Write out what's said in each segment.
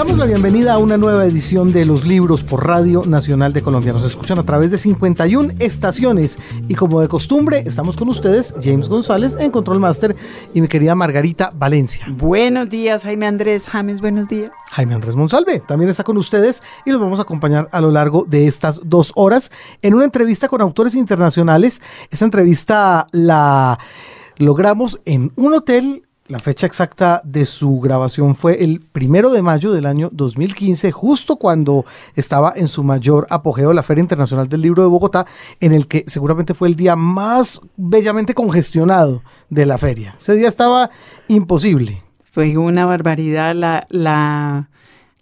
Damos la bienvenida a una nueva edición de Los Libros por Radio Nacional de Colombia. Nos escuchan a través de 51 estaciones y como de costumbre estamos con ustedes, James González en Control Master y mi querida Margarita Valencia. Buenos días, Jaime Andrés James, buenos días. Jaime Andrés Monsalve también está con ustedes y los vamos a acompañar a lo largo de estas dos horas en una entrevista con autores internacionales. Esa entrevista la logramos en un hotel la fecha exacta de su grabación fue el primero de mayo del año 2015, justo cuando estaba en su mayor apogeo la Feria Internacional del Libro de Bogotá, en el que seguramente fue el día más bellamente congestionado de la feria. Ese día estaba imposible. Fue una barbaridad la, la,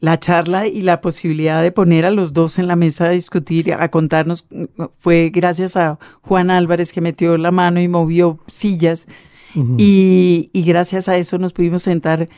la charla y la posibilidad de poner a los dos en la mesa a discutir, a contarnos. Fue gracias a Juan Álvarez que metió la mano y movió sillas y, gracias a eso nos pudimos sentar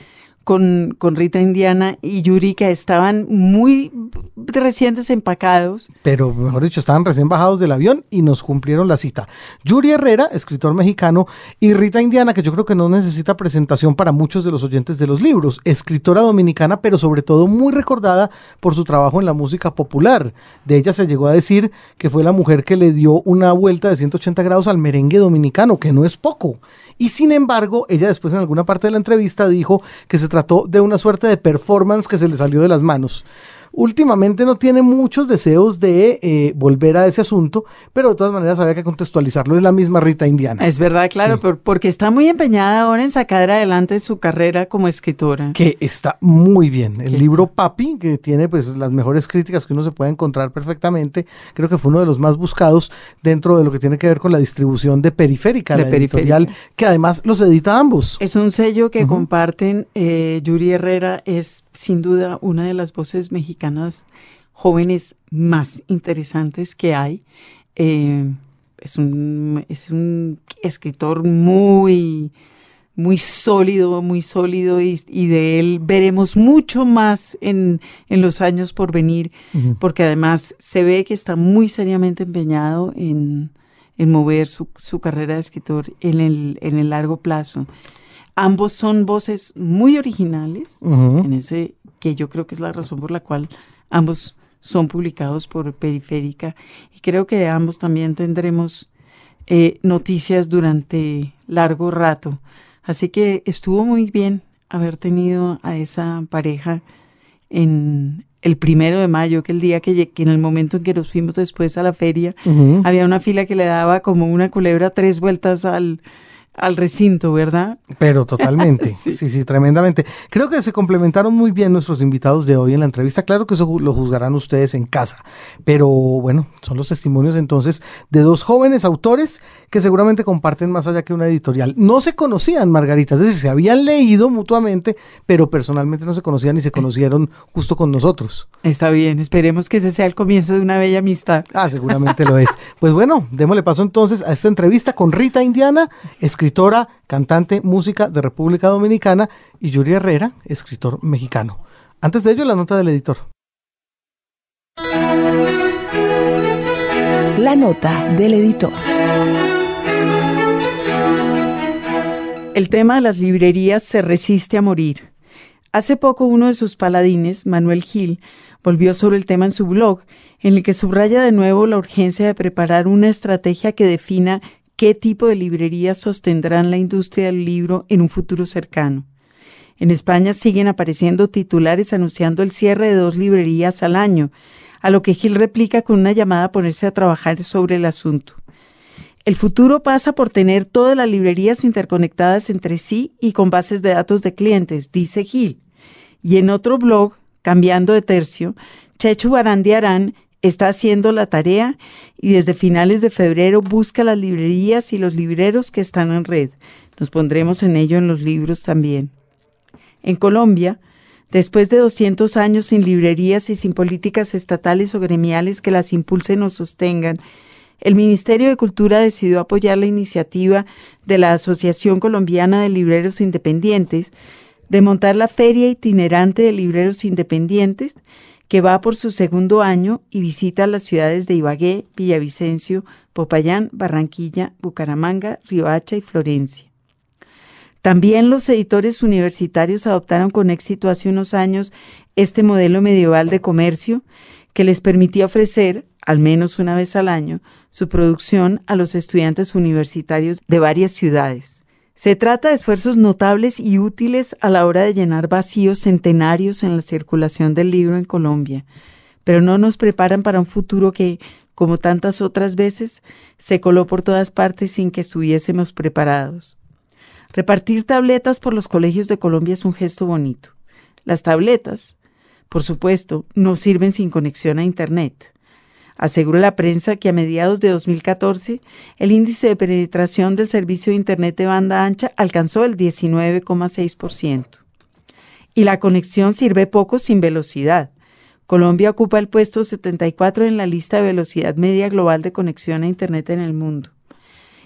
con, con, Rita Indiana y Yuri, que estaban muy recientes empacados. Pero, mejor dicho, estaban recién bajados del avión y nos cumplieron la cita. Yuri Herrera, escritor mexicano, y Rita Indiana, que yo creo que no necesita presentación para muchos de los oyentes de los libros, escritora dominicana, pero sobre todo muy recordada por su trabajo en la música popular. De ella se llegó a decir que fue la mujer que le dio una vuelta de 180 grados al merengue dominicano, que no es poco. Y sin embargo, ella después en alguna parte de la entrevista dijo que se trató de una suerte de performance que se le salió de las manos últimamente no tiene muchos deseos de eh, volver a ese asunto, pero de todas maneras había que contextualizarlo. Es la misma Rita Indiana. Es verdad, claro, porque está muy empeñada ahora en sacar adelante su carrera como escritora. Que está muy bien. El libro Papi, que tiene pues las mejores críticas que uno se puede encontrar perfectamente, creo que fue uno de los más buscados dentro de lo que tiene que ver con la distribución de Periférica, la editorial, que además los edita ambos. Es un sello que comparten eh, Yuri Herrera, es sin duda una de las voces mexicanas jóvenes más interesantes que hay. Eh, es, un, es un escritor muy, muy sólido, muy sólido y, de él veremos mucho más en, los años por venir, porque además se ve que está muy seriamente empeñado en, mover su, carrera de escritor en el, en el largo plazo. Ambos son voces muy originales, en ese que yo creo que es la razón por la cual ambos son publicados por Periférica. Y creo que de ambos también tendremos eh, noticias durante largo rato. Así que estuvo muy bien haber tenido a esa pareja en el primero de mayo, que el día que, que en el momento en que nos fuimos después a la feria, había una fila que le daba como una culebra tres vueltas al, al recinto, ¿verdad? Pero totalmente, sí. sí. tremendamente. Creo que se complementaron muy bien nuestros invitados de hoy en la entrevista. Claro que eso lo juzgarán ustedes en casa, pero bueno, son los testimonios entonces de dos jóvenes autores que seguramente comparten más allá que una editorial. No se conocían, Margarita, es decir, se habían leído mutuamente, pero personalmente no se conocían y se conocieron justo con nosotros. Está bien, esperemos que ese sea el comienzo de una bella amistad. Ah, seguramente lo es. Pues bueno, démosle paso entonces a esta entrevista con Rita Indiana, escritora, cantante, música de República Dominicana, y Yuri Herrera, escritor mexicano. Antes de ello, la nota del editor. La nota del editor. El tema de las librerías se resiste a morir. Hace poco uno de sus paladines, Manuel Gil, volvió sobre el tema en su blog, en el que subraya de nuevo la urgencia de preparar una estrategia que defina qué tipo de librerías sostendrán la industria del libro en un futuro cercano. En España siguen apareciendo titulares anunciando el cierre de dos librerías al año, a lo que Gil replica con una llamada a ponerse a trabajar sobre el asunto. El futuro pasa por tener todas las librerías interconectadas entre sí y con bases de datos de clientes, dice Gil. Y en otro blog, cambiando de tercio, Chechu Barandiarán está haciendo la tarea y desde finales de febrero busca las librerías y los libreros que están en red. Nos pondremos en ello en los libros también. En Colombia, después de 200 años sin librerías y sin políticas estatales o gremiales que las impulsen o sostengan, el Ministerio de Cultura decidió apoyar la iniciativa de la Asociación Colombiana de Libreros Independientes de montar la Feria Itinerante de Libreros Independientes que va por su segundo año y visita las ciudades de Ibagué, Villavicencio, Popayán, Barranquilla, Bucaramanga, Riohacha y Florencia. También los editores universitarios adoptaron con éxito hace unos años este modelo medieval de comercio que les permitía ofrecer, al menos una vez al año, su producción a los estudiantes universitarios de varias ciudades. Se trata de esfuerzos notables y útiles a la hora de llenar vacíos centenarios en la circulación del libro en Colombia, pero no nos preparan para un futuro que, como tantas otras veces, se coló por todas partes sin que estuviésemos preparados. Repartir tabletas por los colegios de Colombia es un gesto bonito. Las tabletas, por supuesto, no sirven sin conexión a Internet. Asegura la prensa que a mediados de 2014 el índice de penetración del servicio de Internet de banda ancha alcanzó el 19,6%. Y la conexión sirve poco sin velocidad. Colombia ocupa el puesto 74 en la lista de velocidad media global de conexión a Internet en el mundo.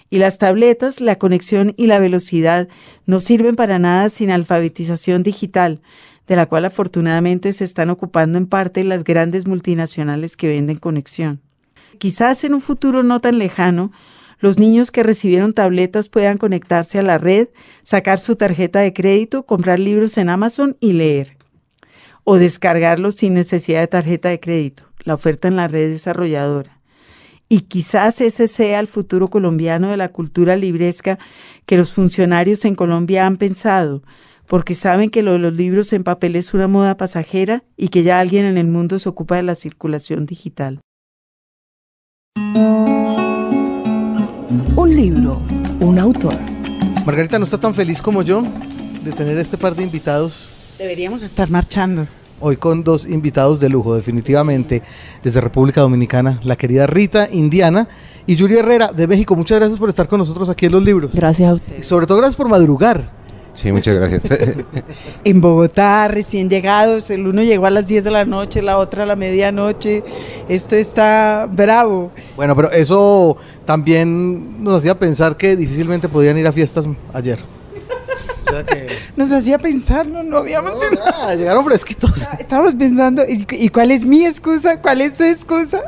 Y las tabletas, la conexión y la velocidad no sirven para nada sin alfabetización digital, de la cual afortunadamente se están ocupando en parte las grandes multinacionales que venden conexión. Quizás en un futuro no tan lejano, los niños que recibieron tabletas puedan conectarse a la red, sacar su tarjeta de crédito, comprar libros en Amazon y leer. O descargarlos sin necesidad de tarjeta de crédito, la oferta en la red desarrolladora. Y quizás ese sea el futuro colombiano de la cultura libresca que los funcionarios en Colombia han pensado, porque saben que lo de los libros en papel es una moda pasajera y que ya alguien en el mundo se ocupa de la circulación digital. Un libro, un autor. Margarita no está tan feliz como yo de tener este par de invitados Deberíamos estar marchando. hoy con dos invitados de lujo, definitivamente, desde República Dominicana, la querida Rita Indiana y Yuri Herrera de México. Muchas gracias por estar con nosotros aquí en Los Libros. Gracias a Y usted. sobre todo gracias por madrugar. Sí, muchas gracias. En Bogotá, recién llegados, el uno llegó a las 10 de la noche, la otra a la medianoche. Esto está bravo. Bueno, pero eso también nos hacía pensar que difícilmente podían ir a fiestas ayer. O sea que... Nos hacía pensar, no, no habíamos No, nada, llegaron fresquitos. Estábamos pensando, ¿y, y cuál es mi excusa? ¿Cuál es su excusa?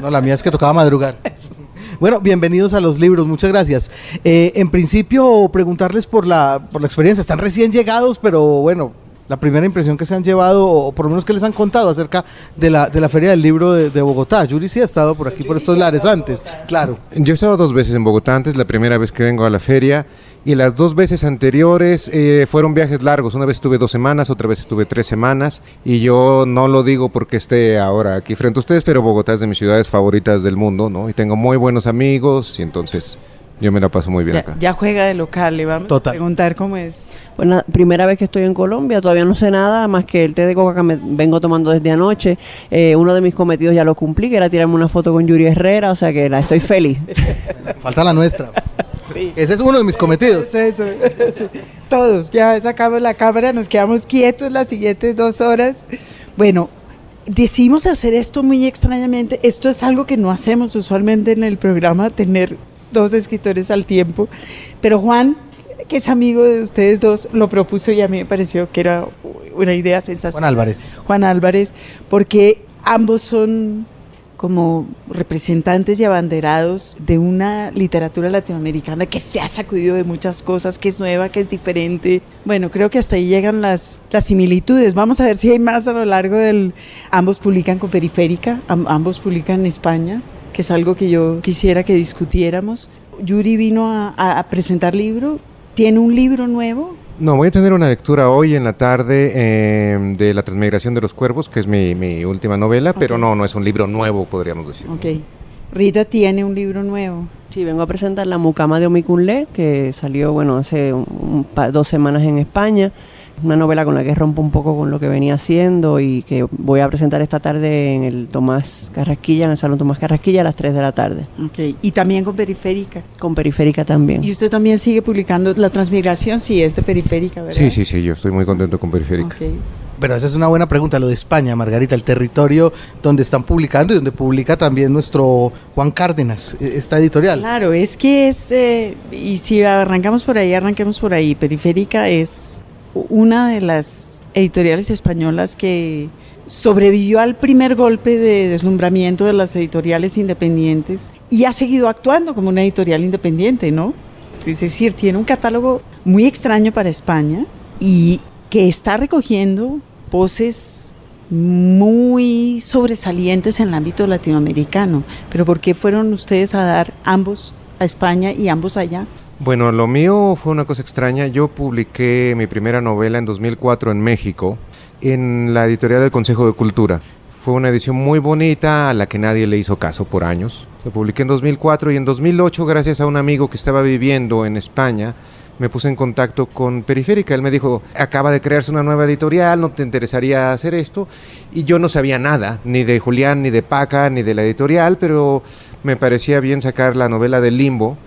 No, la mía es que tocaba madrugar. Bueno, bienvenidos a los libros, muchas gracias. Eh, en principio, preguntarles por la, por la experiencia. Están recién llegados, pero bueno, la primera impresión que se han llevado, o por lo menos que les han contado acerca de la, de la Feria del Libro de, Bogotá. Yuri sí ha estado por aquí, por estos lares antes, claro. Yo he estado dos veces en Bogotá antes, la primera vez que vengo a la feria, y las dos veces anteriores eh, fueron viajes largos. Una vez estuve dos semanas, otra vez estuve tres semanas, y yo no lo digo porque esté ahora aquí frente a ustedes, pero Bogotá es de mis ciudades favoritas del mundo, ¿no? Y tengo muy buenos amigos, y entonces yo me la paso muy bien Ya, acá. ya juega de local, le vamos Total. a preguntar cómo es. Pues la primera vez que estoy en Colombia, todavía no sé nada más que el té de coca que me vengo tomando desde anoche. Eh, uno de mis cometidos ya lo cumplí, que era tirarme una foto con Yuri Herrera, o sea que la estoy feliz. Falta la nuestra. Sí. Ese es uno de mis cometidos. Eso, eso. Sí. Todos, ya sacamos la cámara, nos quedamos quietos las siguientes dos horas. Bueno, decidimos hacer esto muy extrañamente. Esto es algo que no hacemos usualmente en el programa, tener dos escritores al tiempo. Pero Juan, que es amigo de ustedes dos, lo propuso y a mí me pareció que era una idea sensacional. Juan Álvarez. Juan Álvarez, porque ambos son como representantes y abanderados de una literatura latinoamericana que se ha sacudido de muchas cosas, que es nueva, que es diferente. Bueno, creo que hasta ahí llegan las, las similitudes. Vamos a ver si hay más a lo largo del... Ambos publican con Periférica, am- ambos publican en España, que es algo que yo quisiera que discutiéramos. Yuri vino a, presentar libro, tiene un libro nuevo, No, voy a tener una lectura hoy en la tarde eh, de La Transmigración de los Cuervos, que es mi, mi última novela, pero no, no es un libro nuevo, podríamos decir. ok. Rita tiene un libro nuevo. Sí, vengo a presentar La Mucama de Omikunle, que salió, bueno, hace un- un pa- dos semanas en España. Una novela con la que rompo un poco con lo que venía haciendo y que voy a presentar esta tarde en el Tomás Carrasquilla, en el Salón Tomás Carrasquilla a las 3 de la tarde, Ok, y también con Periférica. con Periférica también. Y usted también sigue publicando la transmigración, sí, es de Periférica, ¿verdad? Sí, sí, sí, yo estoy muy contento con Periférica. Ok. Pero esa es una buena pregunta, lo de España, Margarita, el territorio donde están publicando y donde publica también nuestro Juan Cárdenas, e- esta editorial. Claro, es que es, eh, y si arrancamos por ahí, arranquemos por ahí. Periférica es una de las editoriales españolas que sobrevivió al primer golpe de deslumbramiento de las editoriales independientes y ha seguido actuando como una editorial independiente, ¿no? Es decir, tiene un catálogo muy extraño para España y que está recogiendo voces muy sobresalientes en el ámbito latinoamericano. Pero ¿por qué fueron ustedes a dar ambos a España y ambos allá? Bueno, lo mío fue una cosa extraña. Yo publiqué mi primera novela en 2004 en México, en la editorial del Consejo de Cultura. Fue una edición muy bonita a la que nadie le hizo caso por años. Lo publiqué en 2004 y en 2008, gracias a un amigo que estaba viviendo en España, me puse en contacto con Periférica. Él me dijo, acaba de crearse una nueva editorial, ¿no te interesaría hacer esto? Y yo no sabía nada, ni de Julián, ni de Paca, ni de la editorial, pero me parecía bien sacar la novela del limbo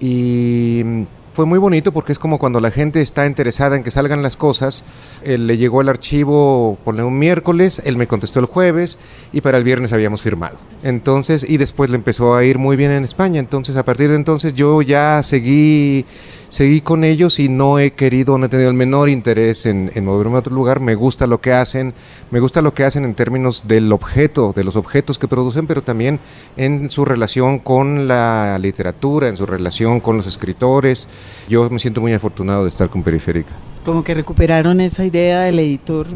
y fue muy bonito porque es como cuando la gente está interesada en que salgan las cosas. Él le llegó el archivo por un miércoles, él me contestó el jueves y para el viernes habíamos firmado. Entonces, y después le empezó a ir muy bien en España. Entonces, a partir de entonces yo ya seguí seguí con ellos y no he querido, no he tenido el menor interés en, moverme a otro lugar. Me gusta lo que hacen, me gusta lo que hacen en términos del objeto, de los objetos que producen, pero también en su relación con la literatura, en su relación con los escritores. Yo me siento muy afortunado de estar con Periférica. Como que recuperaron esa idea del editor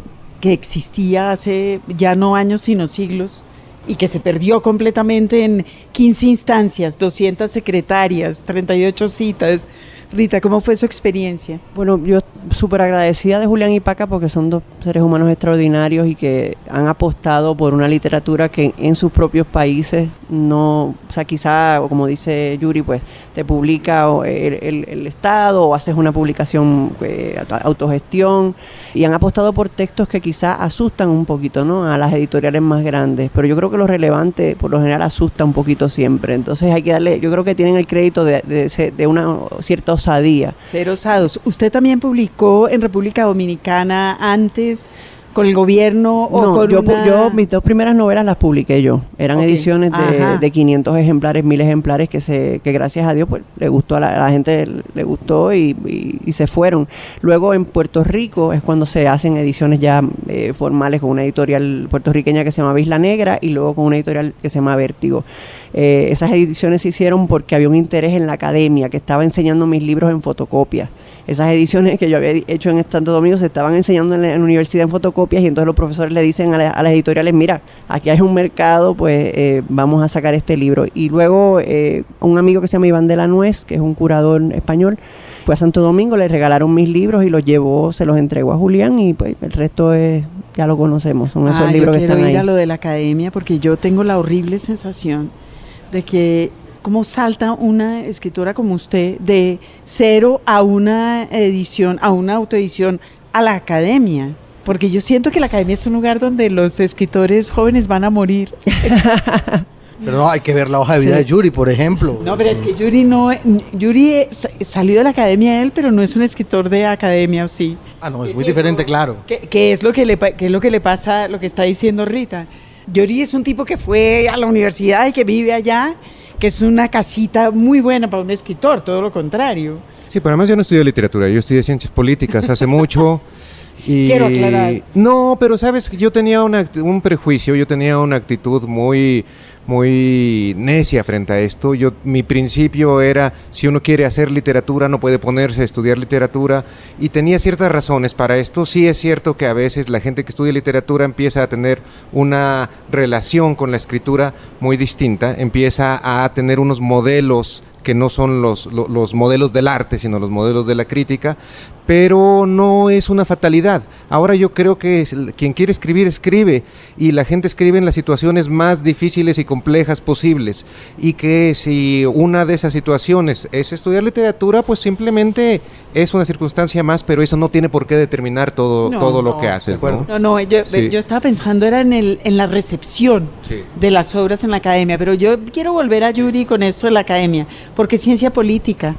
que existía hace ya no años, sino siglos y que se perdió completamente en 15 instancias, 200 secretarias, 38 citas, Rita, ¿cómo fue su experiencia? Bueno, yo súper agradecida de Julián y Paca porque son dos seres humanos extraordinarios y que han apostado por una literatura que en sus propios países no, o sea, quizá, como dice Yuri, pues te publica el, Estado o haces una publicación eh, autogestión y han apostado por textos que quizá asustan un poquito, ¿no? A las editoriales más grandes, pero yo creo que lo relevante por lo general asusta un poquito siempre, entonces hay que darle, yo creo que tienen el crédito de, de, de una cierta osadía. Ser osados. ¿Usted también publicó en República Dominicana antes con el gobierno o con yo, yo mis dos primeras novelas las publiqué yo. Eran ediciones de, de, 500 ejemplares, 1000 ejemplares que se que gracias a Dios pues le gustó a la, gente le gustó y, y, se fueron. Luego en Puerto Rico es cuando se hacen ediciones ya eh, formales con una editorial puertorriqueña que se llama Isla Negra y luego con una editorial que se llama Vértigo. Eh, esas ediciones se hicieron porque había un interés en la academia que estaba enseñando mis libros en fotocopias. Esas ediciones que yo había hecho en Santo Domingo se estaban enseñando en la, universidad en fotocopias y entonces los profesores le dicen a, las editoriales, mira, aquí hay un mercado, pues eh, vamos a sacar este libro. Y luego eh, un amigo que se llama Iván de la Nuez, que es un curador español, fue a Santo Domingo, le regalaron mis libros y los llevó, se los entregó a Julián y pues el resto es, ya lo conocemos, son esos ah, libros que están ahí. ir lo de la academia porque yo tengo la horrible sensación de que cómo salta una escritora como usted de cero a una edición, a una autoedición, a la academia. Porque yo siento que la academia es un lugar donde los escritores jóvenes van a morir. Pero no, hay que ver la hoja de vida de Yuri, por ejemplo. No, pero es que Yuri no. Yuri salió de la academia él, pero no es un escritor de academia, ¿o sí? Ah, no, es muy diferente, claro. ¿Qué, es lo que le, qué es lo que le pasa, lo que está diciendo Rita? Yuri es un tipo que fue a la universidad y que vive allá, que es una casita muy buena para un escritor, todo lo contrario. Sí, pero además yo no estudié literatura, yo estudié ciencias políticas hace mucho. Y Quiero aclarar. No, pero sabes, yo tenía un prejuicio, yo tenía una actitud muy, muy necia frente a esto. Yo, mi principio era, si uno quiere hacer literatura, no puede ponerse a estudiar literatura. Y tenía ciertas razones para esto. Sí es cierto que a veces la gente que estudia literatura empieza a tener una relación con la escritura muy distinta, empieza a tener unos modelos que no son los, los, modelos del arte, sino los modelos de la crítica, pero no es una fatalidad. Ahora yo creo que quien quiere escribir, escribe, y la gente escribe en las situaciones más difíciles y complejas posibles, y que si una de esas situaciones es estudiar literatura, pues simplemente es una circunstancia más, pero eso no tiene por qué determinar todo, todo lo que haces. ¿no? no, no, yo, estaba pensando era en, el, en la recepción de las obras en la academia, pero yo quiero volver a Yuri con esto de la academia porque ciencia política.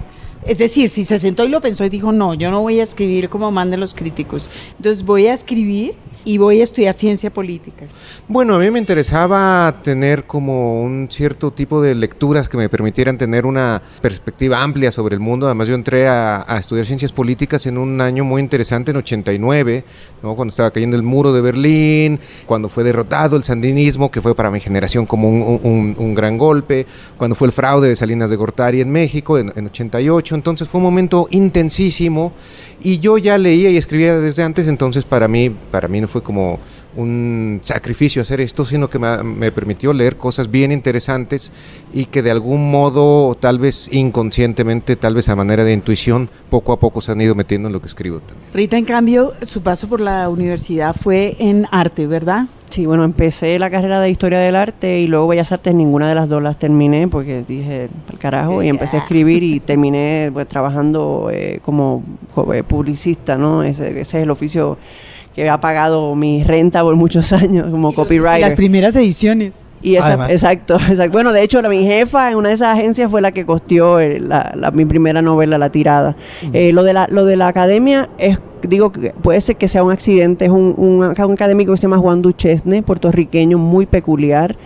Es decir, si se sentó y lo pensó y dijo, no, yo no voy a escribir como mandan los críticos, entonces voy a escribir y voy a estudiar ciencia política? Bueno, a mí me interesaba tener como un cierto tipo de lecturas que me permitieran tener una perspectiva amplia sobre el mundo. Además, yo entré a, estudiar ciencias políticas en un año muy interesante, en 89, ¿no? cuando estaba cayendo el muro de Berlín, cuando fue derrotado el sandinismo, que fue para mi generación como un, gran golpe, cuando fue el fraude de Salinas de Gortari en México en, en 88. Entonces fue un momento intensísimo y yo ya leía y escribía desde antes, entonces para mí, para mí no fue como un sacrificio hacer esto, sino que me, permitió leer cosas bien interesantes y que de algún modo, tal vez inconscientemente, tal vez a manera de intuición, poco a poco se han ido metiendo en lo que escribo también. Rita, en cambio, su paso por la universidad fue en arte, ¿verdad? Sí, bueno, empecé la carrera de Historia del Arte y luego Bellas Artes, ninguna de las dos las terminé porque dije, al carajo, y empecé a escribir y terminé pues, trabajando eh, como eh, publicista, ¿no? Ese, ese, es el oficio que ha pagado mi renta por muchos años como copywriter. Las primeras ediciones. Y esa, exacto, exacto. Bueno, de hecho, la, mi jefa en una de esas agencias fue la que costeó la, mi primera novela, La Tirada. Eh, lo, de la, lo de la academia es, digo, puede ser que sea un accidente. Es un, un, académico que se llama Juan Duchesne, puertorriqueño, muy peculiar.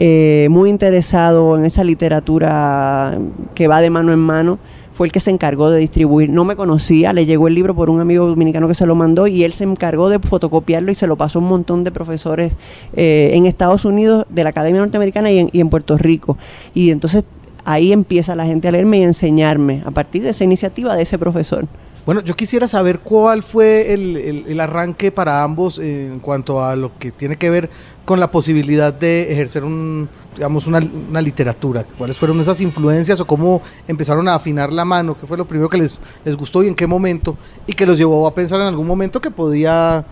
Eh, muy interesado en esa literatura que va de mano en mano fue el que se encargó de distribuir. No me conocía, le llegó el libro por un amigo dominicano que se lo mandó y él se encargó de fotocopiarlo y se lo pasó a un montón de profesores eh, en Estados Unidos, de la Academia Norteamericana y en, Puerto Rico. Y entonces ahí empieza la gente a leerme y a enseñarme a partir de esa iniciativa de ese profesor. Bueno, yo quisiera saber cuál fue el, arranque para ambos en cuanto a lo que tiene que ver con la posibilidad de ejercer un, digamos, una, literatura. ¿Cuáles fueron esas influencias o cómo empezaron a afinar la mano? ¿Qué fue lo primero que les, les gustó y en qué momento? Y que los llevó a pensar en algún momento que podía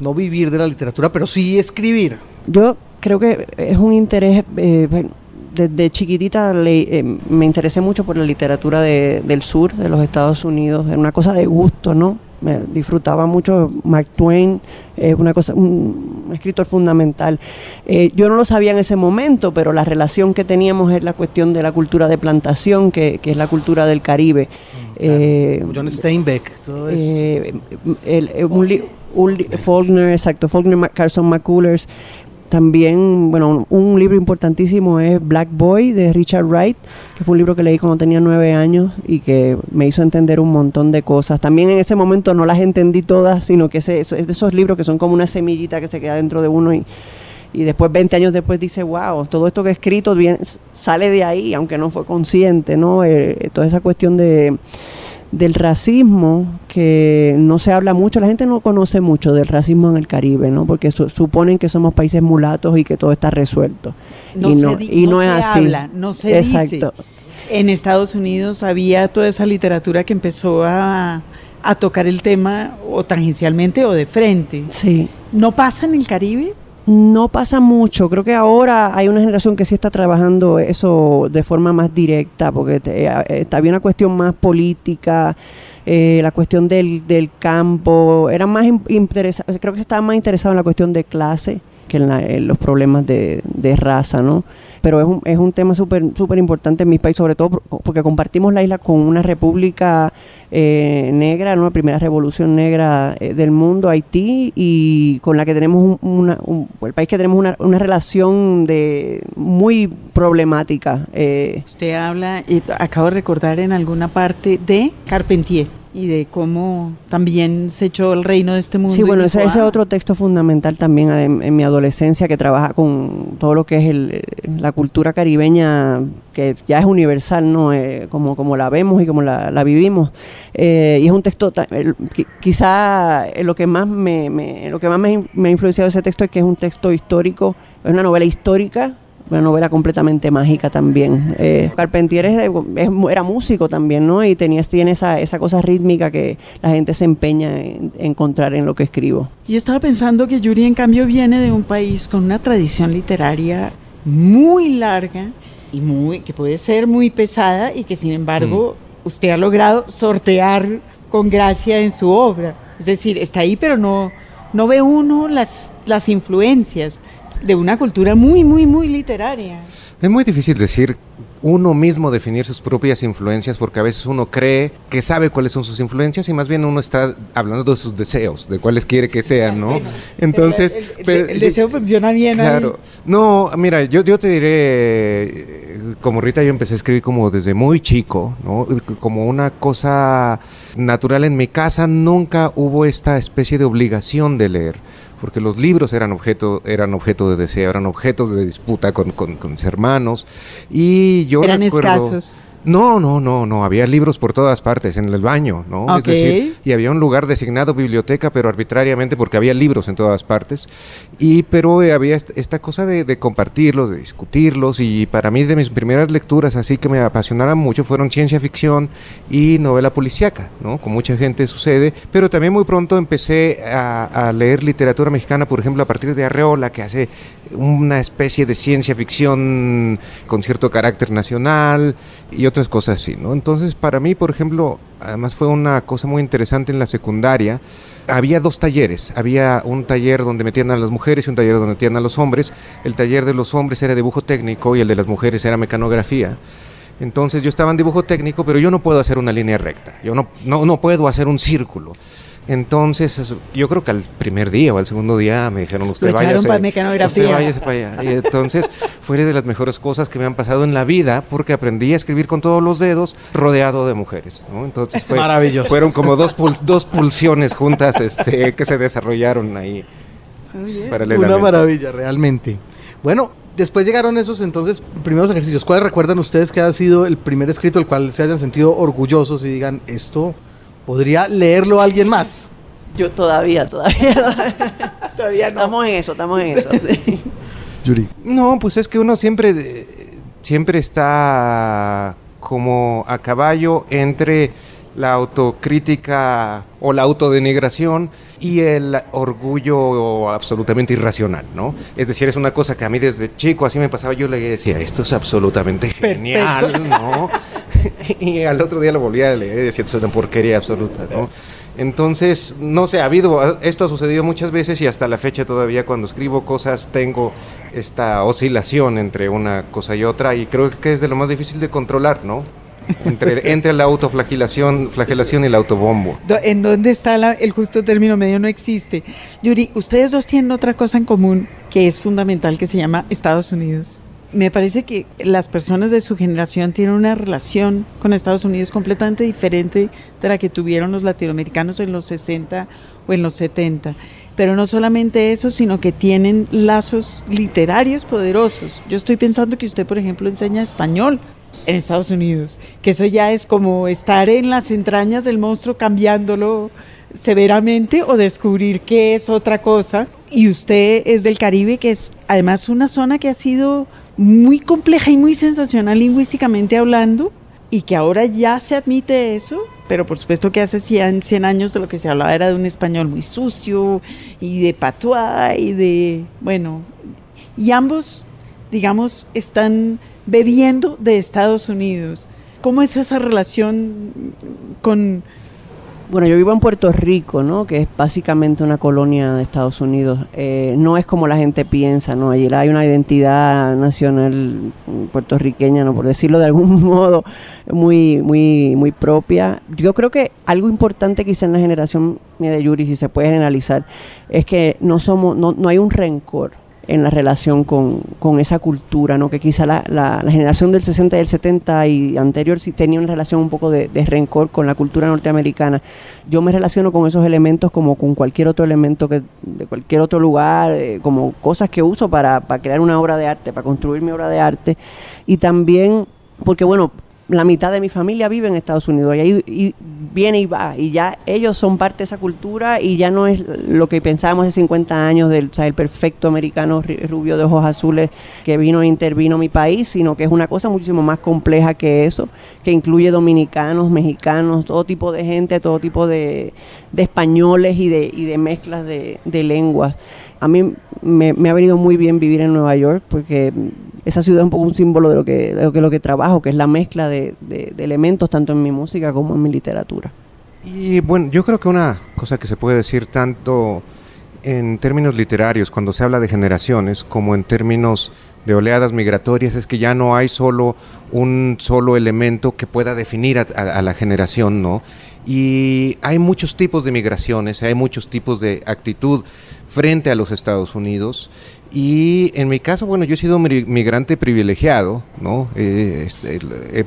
no vivir de la literatura, pero sí escribir. Yo creo que es un interés... Eh, desde chiquitita eh, me interesé mucho por la literatura del sur, de los Estados Unidos, era una cosa de gusto, ¿no? Me disfrutaba mucho Mark Twain, es una cosa, un, escritor fundamental. Eh, yo no lo sabía en ese momento, pero la relación que teníamos es la cuestión de la cultura de plantación, que, es la cultura del Caribe. Mm, eh, John Steinbeck, todo eso. Faulkner, exacto, Faulkner, Carson McCullers, también, bueno, un libro importantísimo es Black Boy de Richard Wright, que fue un libro que leí cuando tenía nueve años y que me hizo entender un montón de cosas. También en ese momento no las entendí todas, sino que es de esos libros que son como una semillita que se queda dentro de uno y, y después 20 años después dice, wow, todo esto que he escrito bien, sale de ahí, aunque no fue consciente, ¿no? Eh, toda esa cuestión de del racismo que no se habla mucho, la gente no conoce mucho del racismo en el Caribe, ¿no? Porque suponen que somos países mulatos y que todo está resuelto. No y no, y no, es así. Habla, no se Exacto. dice. En Estados Unidos había toda esa literatura que empezó a, a tocar el tema o tangencialmente o de frente. Sí. ¿No pasa en el Caribe? No pasa mucho, creo que ahora hay una generación que sí está trabajando eso de forma más directa, porque eh, está bien una cuestión más política, eh, la cuestión del, del campo, era más creo que se estaba más interesado en la cuestión de clase que en, los problemas de, de raza, ¿no? pero es un, es un tema súper súper importante en mi país, sobre todo porque compartimos la isla con una república eh, negra, la primera revolución negra eh, del mundo, Haití, y con la que tenemos una, el país que tenemos una, una relación de muy problemática. Eh. Usted habla, y acabo de recordar en alguna parte de Carpentier y de cómo también se echó el reino de este mundo. Sí, bueno, ese, es otro texto fundamental también en, mi adolescencia que trabaja con todo lo que es el, la cultura caribeña, que ya es universal, ¿no? Eh, como, como la vemos y como la, la vivimos. Eh, y es un texto, quizá lo que más me, lo que más me, me ha influenciado ese texto es que es un texto histórico, es una novela histórica una novela completamente mágica también. Eh, Carpentier era músico también, ¿no? Y tenía, tiene esa, esa cosa rítmica que la gente se empeña en, encontrar en lo que escribo. Y estaba pensando que Yuri, en cambio, viene de un país con una tradición literaria muy larga y muy que puede ser muy pesada y que, sin embargo, mm. usted ha logrado sortear con gracia en su obra. Es decir, está ahí, pero no, no ve uno las, las influencias de una cultura muy, muy, muy literaria. Es muy difícil decir uno mismo definir sus propias influencias, porque a veces uno cree que sabe cuáles son sus influencias y más bien uno está hablando de sus deseos, de cuáles quiere que sean, ¿no? Entonces... El, deseo funciona bien. Claro. No, mira, yo, yo te diré, eh, como Rita, yo empecé a escribir como desde muy chico, ¿no? Como una cosa natural en mi casa, nunca hubo esta especie de obligación de leer porque los libros eran objeto, eran objeto de deseo, eran objeto de disputa con, con, con mis hermanos. Y yo eran escasos. No, no, no, no, había libros por todas partes, en el baño, ¿no? Es decir, y había un lugar designado biblioteca, pero arbitrariamente porque había libros en todas partes. Y pero eh, había esta cosa de, compartirlos, de discutirlos, y para mí de mis primeras lecturas así que me apasionaran mucho fueron ciencia ficción y novela policíaca, ¿no? Con mucha gente sucede, pero también muy pronto empecé a, a leer literatura mexicana, por ejemplo, a partir de Arreola, que hace una especie de ciencia ficción con cierto carácter nacional y otras cosas así, ¿no? Entonces, para mí, por ejemplo, además fue una cosa muy interesante en la secundaria. Había dos talleres. Había un taller donde metían a las mujeres y un taller donde metían a los hombres. El taller de los hombres era dibujo técnico y el de las mujeres era mecanografía. Entonces yo estaba en dibujo técnico, pero yo no puedo hacer una línea recta. Yo no, no, no puedo hacer un círculo. Entonces, yo creo que al primer día o al segundo día me dijeron, usted vaya para mecanografía. Usted para allá. Y entonces, fue de las mejores cosas que me han pasado en la vida porque aprendí a escribir con todos los dedos rodeado de mujeres. Entonces, fue, Maravilloso. fueron como dos, dos pulsiones juntas este, que se desarrollaron ahí. Una maravilla, realmente. Bueno, después llegaron esos entonces primeros ejercicios. ¿Cuáles recuerdan ustedes que ha sido el primer escrito del cual se hayan sentido orgullosos y digan, esto ¿Podría leerlo alguien más? Yo todavía, todavía. todavía no. Estamos en eso, estamos en eso. Yuri. No, pues es que uno siempre, siempre está como a caballo entre la autocrítica o la autodenigración y el orgullo absolutamente irracional, ¿no? Es decir, es una cosa que a mí desde chico así me pasaba, yo le decía, esto es absolutamente genial, ¿no? y al otro día lo volvía a leer y decía, es una porquería absoluta, ¿no? Entonces, no sé, ha habido, esto ha sucedido muchas veces y hasta la fecha todavía cuando escribo cosas tengo esta oscilación entre una cosa y otra y creo que es de lo más difícil de controlar, ¿no? entre, entre la autoflagelación flagelación y el autobombo. ¿En dónde está el justo término medio? No existe. Yuri, ustedes dos tienen otra cosa en común que es fundamental que se llama Estados Unidos. Me parece que las personas de su generación tienen una relación con Estados Unidos completamente diferente de la que tuvieron los latinoamericanos en los 60 o en los 70. Pero no solamente eso, sino que tienen lazos literarios poderosos. Yo estoy pensando que usted, por ejemplo, enseña español en Estados Unidos, que eso ya es como estar en las entrañas del monstruo cambiándolo severamente o descubrir que es otra cosa. Y usted es del Caribe, que es además una zona que ha sido muy compleja y muy sensacional lingüísticamente hablando, y que ahora ya se admite eso, pero por supuesto que hace 100, 100 años de lo que se hablaba era de un español muy sucio y de patois y de, bueno, y ambos, digamos, están bebiendo de Estados Unidos. ¿Cómo es esa relación con... Bueno, yo vivo en Puerto Rico, ¿no? Que es básicamente una colonia de Estados Unidos. Eh, no es como la gente piensa, ¿no? Allí hay una identidad nacional puertorriqueña, ¿no? Por decirlo de algún modo, muy, muy, muy propia. Yo creo que algo importante quizá en la generación de Yuri, si se puede generalizar, es que no somos, no, no hay un rencor en la relación con, con esa cultura, ¿no? que quizá la, la, generación del 60 y del 70 y anterior sí tenía una relación un poco de, rencor con la cultura norteamericana. Yo me relaciono con esos elementos como con cualquier otro elemento que de cualquier otro lugar, eh, como cosas que uso para, para crear una obra de arte, para construir mi obra de arte y también porque bueno, la mitad de mi familia vive en Estados Unidos. Y, ahí, viene y va. Y ya ellos son parte de esa cultura y ya no es lo que pensábamos hace 50 años del el perfecto americano rubio de ojos azules que vino e intervino mi país, sino que es una cosa muchísimo más compleja que eso, que incluye dominicanos, mexicanos, todo tipo de gente, todo tipo de, españoles y de, y de mezclas de, de lenguas a mí me, ha venido muy bien vivir en Nueva York porque esa ciudad es un poco un símbolo de lo que, de lo que, trabajo, que es la mezcla de, elementos tanto en mi música como en mi literatura. Y bueno, yo creo que una cosa que se puede decir tanto en términos literarios cuando se habla de generaciones como en términos de oleadas migratorias es que ya no hay solo un solo elemento que pueda definir a la generación, ¿no? Y hay muchos tipos de migraciones, hay muchos tipos de actitud frente a los Estados Unidos y en mi caso, bueno, yo he sido migrante privilegiado, ¿no? Eh, este,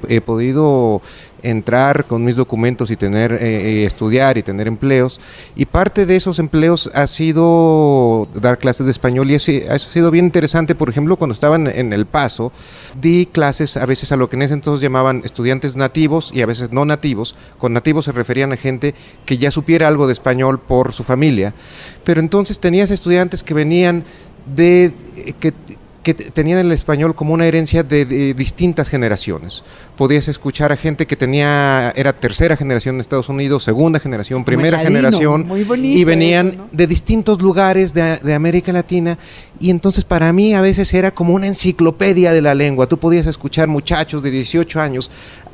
he, podido entrar con mis documentos y tener, eh, eh, estudiar y tener empleos. Y parte de esos empleos ha sido dar clases de español y eso ha sido bien interesante. Por ejemplo, cuando estaba en, El Paso, di clases a veces a lo que en ese entonces llamaban estudiantes nativos y a veces no nativos. Con nativos se referían a gente que ya supiera algo de español por su familia. Pero entonces tenías estudiantes que venían de que, tenían el español como una herencia de, distintas generaciones. Podías escuchar a gente que tenía, era tercera generación en Estados Unidos, segunda generación, primera generación, y venían de distintos lugares de, de, América Latina, y entonces para mí a veces era como una enciclopedia de la lengua. Tú podías escuchar muchachos de 18 años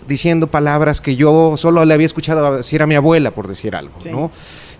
diciendo palabras que yo solo le había escuchado decir a mi abuela, por decir algo, ¿no?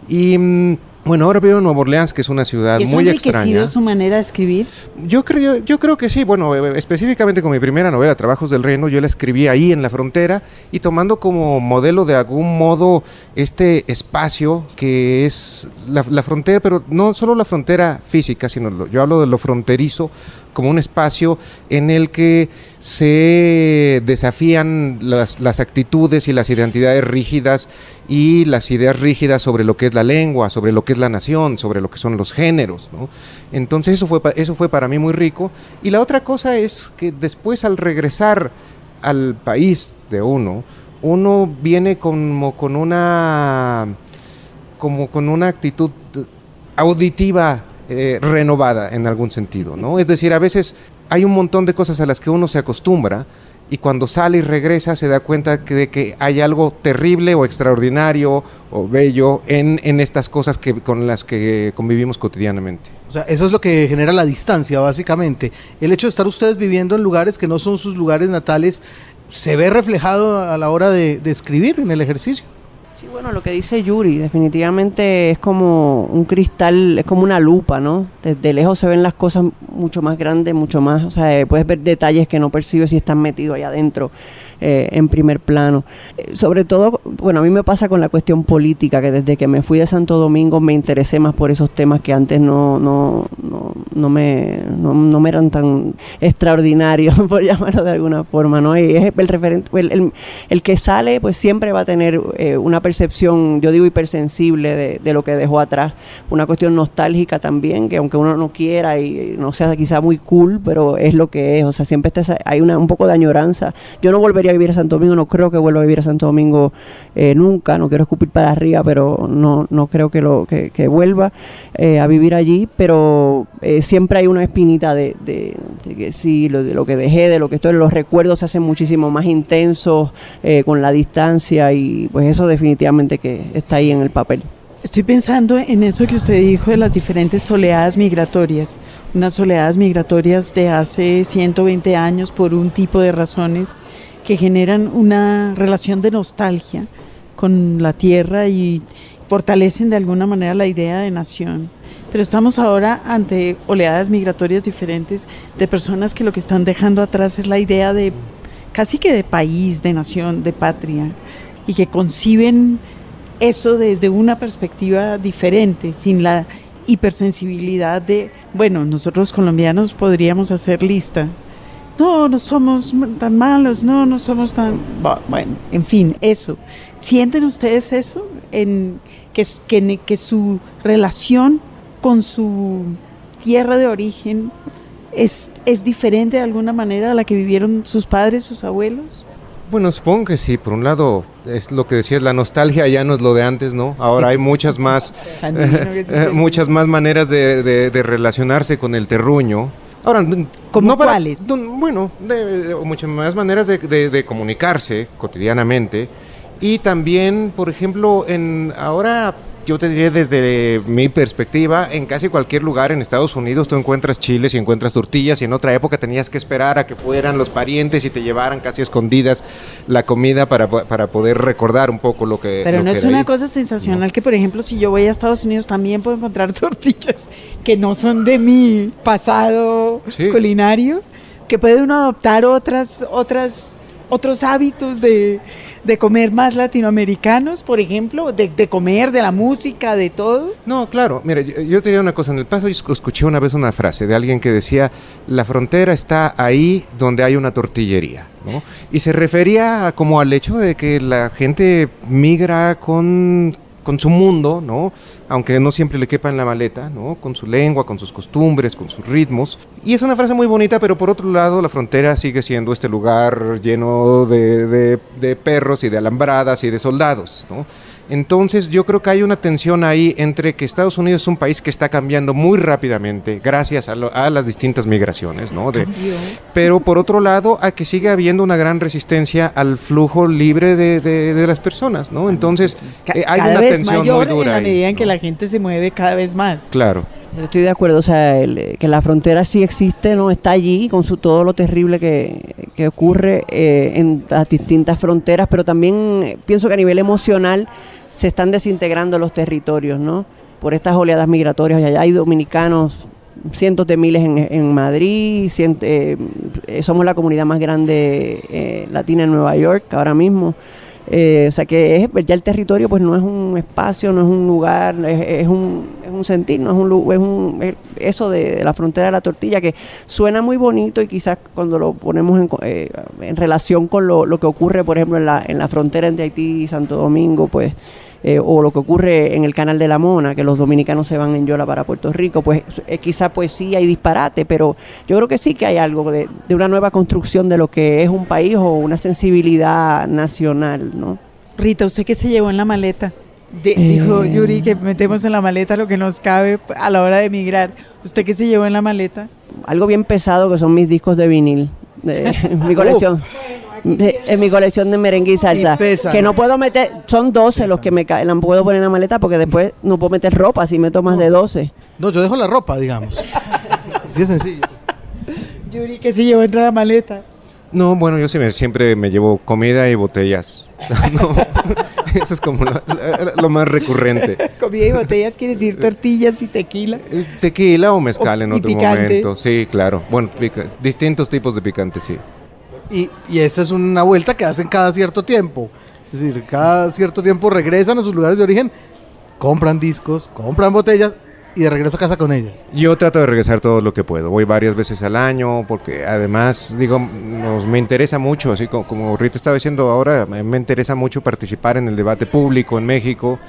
Y mm, bueno, ahora veo Nueva Orleans, que es una ciudad muy extraña. su manera de escribir? Yo creo, yo creo que sí. Bueno, eh, específicamente con mi primera novela, Trabajos del Reino, yo la escribí ahí en la frontera y tomando como modelo de algún modo este espacio que es la, la frontera, pero no solo la frontera física, sino yo hablo de lo fronterizo como un espacio en el que se desafían las, actitudes y las identidades rígidas y las ideas rígidas sobre lo que es la lengua, sobre lo que es la nación, sobre lo que son los géneros. Entonces eso fue, eso fue para mí muy rico. Y la otra cosa es que después al regresar al país de uno, uno viene como con una como con una actitud auditiva eh, renovada en algún sentido, ¿no? Es decir, a veces hay un montón de cosas a las que uno se acostumbra y cuando sale y regresa se da cuenta de que hay algo terrible o extraordinario o bello en, en estas cosas que, con las que convivimos cotidianamente. O sea, eso es lo que genera la distancia, básicamente. El hecho de estar ustedes viviendo en lugares que no son sus lugares natales se ve reflejado a la hora de escribir en el ejercicio. Sí, bueno, lo que dice Yuri, definitivamente es como un cristal, es como una lupa, ¿no? Desde lejos se ven las cosas mucho más grandes, mucho más, o sea, puedes ver detalles que no percibes si están metidos allá adentro. Eh, en primer plano. Eh, sobre todo, bueno, a mí me pasa con la cuestión política, que desde que me fui de Santo Domingo me interesé más por esos temas que antes no, no, no, no me, no, me eran tan extraordinarios, por llamarlo de alguna forma, ¿no? Y es el referente, el, el, que sale, pues siempre va a tener eh, una percepción, yo digo, hipersensible de, de lo que dejó atrás, una cuestión nostálgica también, que aunque uno no quiera y no sea quizá muy cool, pero es lo que es, o sea, siempre está, hay una, un poco de añoranza. Yo no volvería vivir a Santo Domingo, no creo que vuelva a vivir a Santo Domingo eh, nunca, no quiero escupir para arriba, pero no, no creo que, lo, que, vuelva eh, a vivir allí, pero eh, siempre hay una espinita de, de, que sí, lo, de lo que dejé, de lo que estoy, los recuerdos se hacen muchísimo más intensos con la distancia y pues eso definitivamente que está ahí en el papel. Estoy pensando en eso que usted dijo de las diferentes oleadas migratorias, unas oleadas migratorias de hace 120 años por un tipo de razones que generan una relación de nostalgia con la tierra y fortalecen de alguna manera la idea de nación. Pero estamos ahora ante oleadas migratorias diferentes de personas que lo que están dejando atrás es la idea de casi que de país, de nación, de patria, y que conciben eso desde una perspectiva diferente, sin la hipersensibilidad de, bueno, nosotros colombianos podríamos hacer lista no, no somos tan malos, no, no somos tan... Bueno, en fin, eso. ¿Sienten ustedes eso? En, que, que, que su relación con su tierra de origen es, es diferente de alguna manera a la que vivieron sus padres, sus abuelos? Bueno, supongo que sí. Por un lado, es lo que decías, la nostalgia ya no es lo de antes, ¿no? Ahora hay muchas más, muchas más maneras de, de, relacionarse con el terruño. Ahora, ¿Cómo cuáles? bueno, muchas más maneras de, comunicarse cotidianamente. Y también, por ejemplo, en ahora yo te diría desde mi perspectiva, en casi cualquier lugar en Estados Unidos tú encuentras chiles y encuentras tortillas y en otra época tenías que esperar a que fueran los parientes y te llevaran casi escondidas la comida para, para poder recordar un poco lo que... Pero no es una cosa sensacional que, por ejemplo, si yo voy a Estados Unidos también puedo encontrar tortillas que no son de mi pasado culinario que puede uno adoptar otras, otras, otros hábitos de, de comer más latinoamericanos, por ejemplo, de, de, comer, de la música, de todo? No, claro. Mire, yo, yo, te diría una cosa. En el paso yo escuché una vez una frase de alguien que decía, la frontera está ahí donde hay una tortillería. ¿no? Y se refería como al hecho de que la gente migra con con su mundo, ¿no? Aunque no siempre le quepa en la maleta, ¿no? Con su lengua, con sus costumbres, con sus ritmos. Y es una frase muy bonita, pero por otro lado la frontera sigue siendo este lugar lleno de, de, de perros y de alambradas y de soldados, ¿no? Entonces yo creo que hay una tensión ahí entre que Estados Unidos es un país que está cambiando muy rápidamente gracias a, lo, a las distintas migraciones, ¿no? De, pero por otro lado a que sigue habiendo una gran resistencia al flujo libre de, de, de las personas, ¿no? Entonces eh, hay cada una vez tensión mayor muy dura en la ahí, medida en que ¿no? la gente se mueve cada vez más. Claro. Estoy de acuerdo, o sea, el, que la frontera sí existe, no está allí con su todo lo terrible que, que ocurre eh, en las distintas fronteras, pero también eh, pienso que a nivel emocional se están desintegrando los territorios, ¿no? Por estas oleadas migratorias, allá hay dominicanos, cientos de miles en, en Madrid, cient, eh, somos la comunidad más grande eh, latina en Nueva York ahora mismo. Eh, o sea que es, ya el territorio pues no es un espacio, no es un lugar, es, es un, es un sentir, no es un, es un es eso de, la frontera de la tortilla que suena muy bonito y quizás cuando lo ponemos en, eh, en relación con lo, lo que ocurre por ejemplo en la, en la frontera entre Haití y Santo Domingo pues eh, o lo que ocurre en el canal de la Mona, que los dominicanos se van en Yola para Puerto Rico, pues eh, quizá pues sí hay disparate, pero yo creo que sí que hay algo de, de una nueva construcción de lo que es un país o una sensibilidad nacional, ¿no? Rita, ¿usted qué se llevó en la maleta? De- Eh. Dijo Yuri que metemos en la maleta lo que nos cabe a la hora de emigrar. ¿Usted qué se llevó en la maleta? Algo bien pesado que son mis discos de vinil, de mi colección. En mi colección de merengue y salsa. Y. Que no puedo meter, son 12 los que me caen, la puedo poner en la maleta porque después no puedo meter ropa si meto más de 12. No, yo dejo la ropa, digamos. Así de sencillo. Yuri, ¿qué se llevó dentro de la maleta? No, bueno, yo siempre me llevo comida y botellas. No, eso es como lo, lo- más recurrente. Comida y botellas quiere decir tortillas y tequila. Eh, Tequila o mezcal O- en otro picante. momento. Sí, claro. Bueno, pica- distintos tipos de picante, sí. Y, esa es una vuelta que hacen cada cierto tiempo. Es decir, cada cierto tiempo regresan a sus lugares de origen, compran discos, compran botellas y de regreso a casa con ellas. Yo trato de regresar todo lo que puedo. Voy varias veces al año porque además, digo, nos, me interesa mucho, así como, como Rita estaba diciendo ahora, me interesa mucho participar en el debate público en México.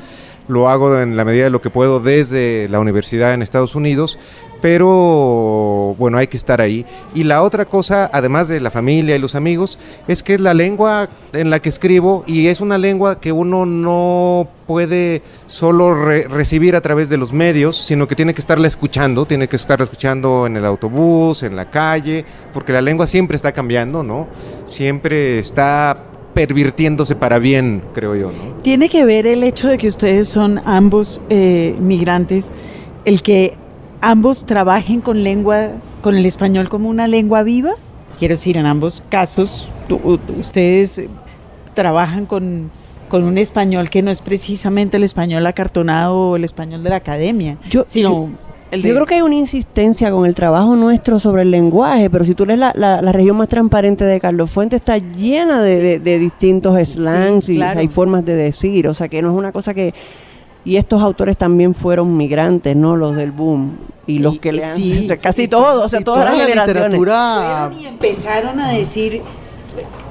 Lo hago en la medida de lo que puedo desde la universidad en Estados Unidos, pero bueno, hay que estar ahí. Y la otra cosa, además de la familia y los amigos, es que es la lengua en la que escribo y es una lengua que uno no puede solo re- recibir a través de los medios, sino que tiene que estarla escuchando, tiene que estarla escuchando en el autobús, en la calle, porque la lengua siempre está cambiando, ¿no? Siempre está pervirtiéndose para bien, creo yo, ¿no? ¿Tiene que ver el hecho de que ustedes son ambos eh, migrantes, el que ambos trabajen con lengua, con el español como una lengua viva? Quiero decir, en ambos casos, ustedes trabajan con, con un español que no es precisamente el español acartonado o el español de la academia, Yo- sino el de... Yo creo que hay una insistencia con el trabajo nuestro sobre el lenguaje, pero si tú lees la, la, la región más transparente de Carlos Fuentes, está llena de, de- de distintos slangs y claro. hay formas de decir, o sea que no es una cosa que... Y estos autores también fueron migrantes, ¿no? Los del boom. Y los Y- que le han... sí, o sea, casi todos, o sea, todas las toda la generaciones. literatura y empezaron a decir,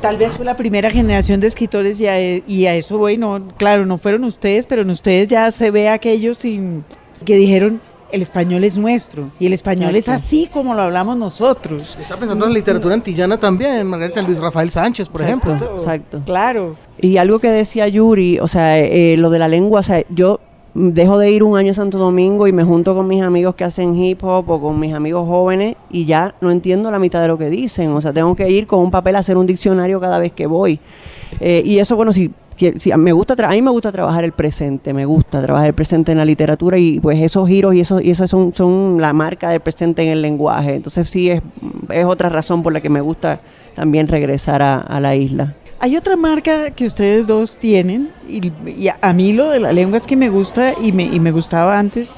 tal vez fue la primera generación de escritores y a, y a eso voy, no, claro, no fueron ustedes, pero en ustedes ya se ve aquellos sin, que dijeron, el español es nuestro y el español es así como lo hablamos nosotros. Está pensando en la literatura antillana también, Margarita Luis Rafael Sánchez, por Exacto, ejemplo. Exacto. Claro. Y algo que decía Yuri, o sea, eh, lo de la lengua, o sea, yo dejo de ir un año a Santo Domingo y me junto con mis amigos que hacen hip hop o con mis amigos jóvenes y ya no entiendo la mitad de lo que dicen. O sea, tengo que ir con un papel a hacer un diccionario cada vez que voy. Eh, y eso, bueno, si, me gusta, a mí me gusta trabajar el presente, me gusta trabajar el presente en la literatura y pues esos giros y eso, y eso son, son la marca del presente en el lenguaje. Entonces sí es, es otra razón por la que me gusta también regresar a- a la isla. Hay otra marca que ustedes dos tienen, y, a mí lo de la lengua es que me gusta y me, y me gustaba antes,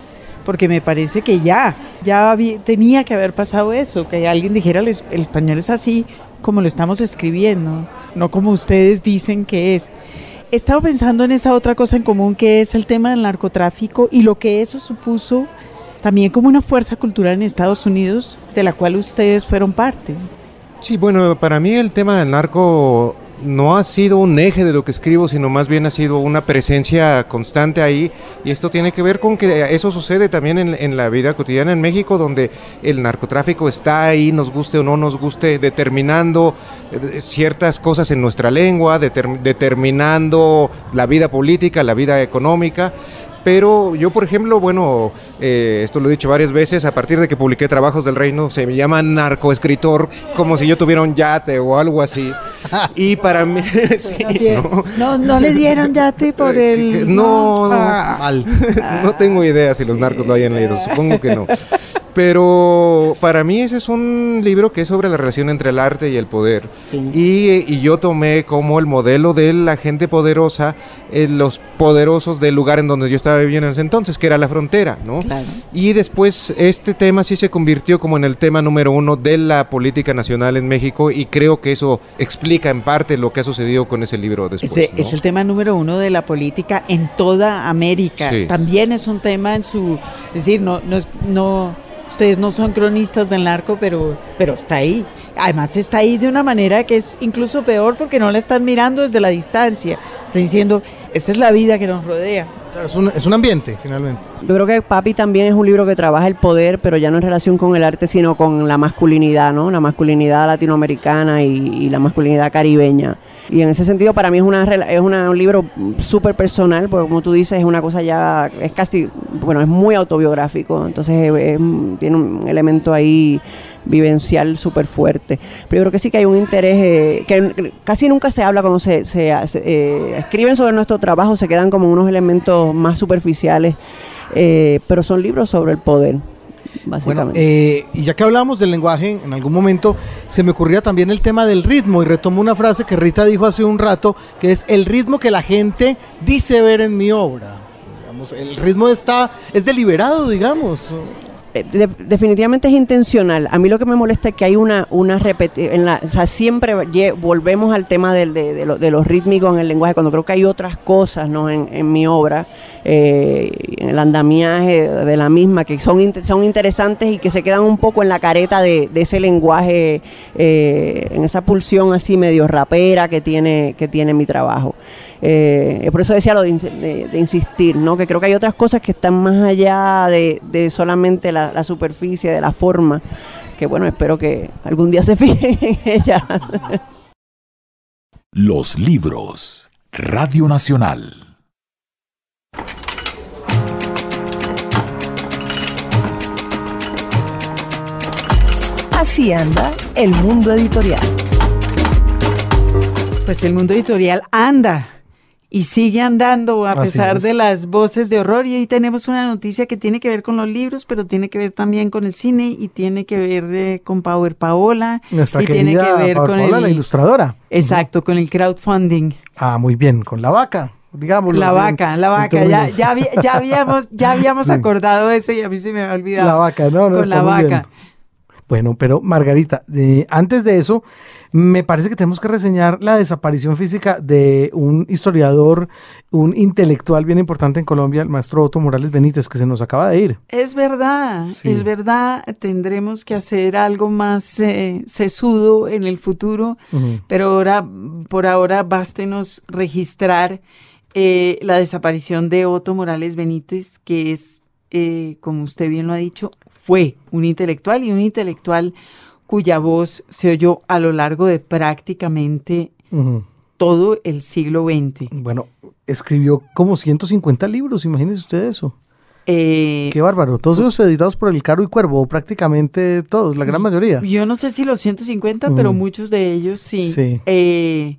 porque me parece que ya, ya tenía que haber pasado eso, que alguien dijera el, el español es así como lo estamos escribiendo, no como ustedes dicen que es. He estado pensando en esa otra cosa en común que es el tema del narcotráfico y lo que eso supuso también como una fuerza cultural en Estados Unidos de la cual ustedes fueron parte. Sí, bueno, para mí el tema del narco no ha sido un eje de lo que escribo, sino más bien ha sido una presencia constante ahí. Y esto tiene que ver con que eso sucede también en, la vida cotidiana en México, donde el narcotráfico está ahí, nos guste o no nos guste, determinando eh, ciertas cosas en nuestra lengua, determinando la vida política, la vida económica. Pero yo, por ejemplo, bueno, eh, esto lo he dicho varias veces, a partir de que publiqué Trabajos del Reino, se me llama narcoescritor, como si yo tuviera un yate o algo así. Y para mí... no, no, le dieron yate por eh, el... No, no, ah. no tengo idea si los narcos lo hayan leído, supongo que no. Pero para mí ese es un libro que es sobre la relación entre el arte y el poder. Y, y, yo tomé como el modelo de la gente poderosa, eh, los poderosos del lugar en donde yo estaba viviendo en ese entonces, que era la frontera, ¿no? Y después este tema sí se convirtió como en el tema número uno de la política nacional en México y creo que eso explica en parte lo que ha sucedido con ese libro después. Es el tema número uno de la política en toda América. También es un tema en su... Es decir, no, no, no Ustedes no son cronistas del narco, pero, pero está ahí. Además está ahí de una manera que es incluso peor porque no la están mirando desde la distancia. Están diciendo, esa es la vida que nos rodea. Es, un, es un ambiente, finalmente. Yo creo que Papi también es un libro que trabaja el poder, pero ya no en relación con el arte, sino con la masculinidad, ¿no? La masculinidad latinoamericana y la masculinidad caribeña. Y en ese sentido para mí es, una, es un libro súper personal, porque como tú dices, es una cosa ya, es casi, bueno, es muy autobiográfico, entonces tiene un elemento ahí vivencial súper fuerte. Pero yo creo que sí que hay un interés eh, que casi nunca se habla cuando se, se, eh, escriben sobre nuestro trabajo, se quedan como unos elementos más superficiales, eh, pero son libros sobre el poder. Bueno, eh, y ya que hablamos del lenguaje, en algún momento se me ocurría también el tema del ritmo y retomo una frase que Rita dijo hace un rato, que es el ritmo que la gente dice ver en mi obra. el ritmo está, es deliberado, digamos. Eh, definitivamente es intencional. A mí lo que me molesta es que hay una, una repetición, o sea, siempre volvemos al tema de, de, los rítmicos en el lenguaje, cuando creo que hay otras cosas ¿no? en, mi obra, eh, en el andamiaje de la misma, que son, son interesantes y que se quedan un poco en la careta de, ese lenguaje, eh, en esa pulsión así medio rapera que tiene, que tiene mi trabajo. Eh, por eso decía lo de, insistir, ¿no? que creo que hay otras cosas que están más allá de, solamente la, superficie, de la forma, que bueno, espero que algún día se fijen en ella. Los libros, Radio Nacional. Así anda el mundo editorial. Pues el mundo editorial anda y sigue andando a pesar de las voces de horror. Y hoy tenemos una noticia que tiene que ver con los libros, pero tiene que ver también con el cine y tiene que ver eh, con Power Paola. Nuestra y tiene que ver con Paola, la ilustradora. Exacto, con el crowdfunding. Ah, muy bien, con la vaca. Digamos, la vaca, la vaca, ya, ya, habíamos, ya habíamos acordado eso y a mí se me ha olvidado. La vaca, no, no. Con la vaca. Bueno, pero Margarita, antes de eso, me parece que tenemos que reseñar la desaparición física de un historiador, un intelectual bien importante en Colombia, el maestro Otto Morales Benítez, que se nos acaba de ir. Es verdad, es verdad, tendremos que hacer algo más eh, sesudo en el futuro, pero ahora, por ahora, bástenos registrar eh, la desaparición de Otto Morales Benítez, que es eh, como usted bien lo ha dicho, fue un intelectual y un intelectual cuya voz se oyó a lo largo de prácticamente todo el siglo XX. Bueno, escribió como 150 libros, imagínese usted eso. Eh, Qué bárbaro. Todos ellos editados por el Caro y Cuervo, prácticamente todos, la gran mayoría. Yo no sé si los 150, pero muchos de ellos sí. Eh,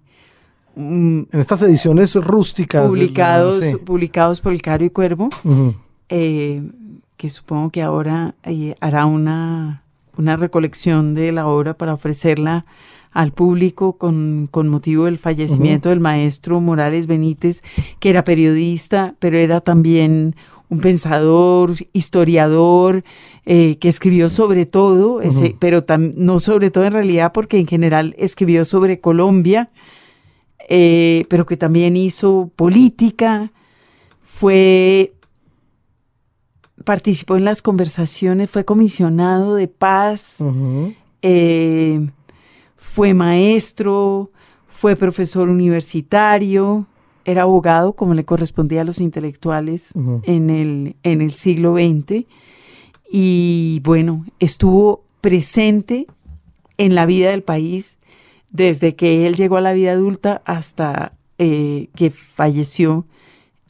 mm, en estas ediciones rústicas. Publicados, publicados por el Caro y Cuervo. Eh, que supongo que ahora eh, hará una, una recolección de la obra para ofrecerla al público con, con motivo del fallecimiento del maestro Morales Benítez, que era periodista, pero era también un pensador, historiador, eh, que escribió sobre todo, ese, pero no sobre todo en realidad porque en general escribió sobre Colombia, eh, pero que también hizo política, fue participó en las conversaciones, fue comisionado de paz, eh, fue maestro, fue profesor universitario, era abogado como le correspondía a los intelectuales en, el, en el siglo XX y bueno, estuvo presente en la vida del país desde que él llegó a la vida adulta hasta eh, que falleció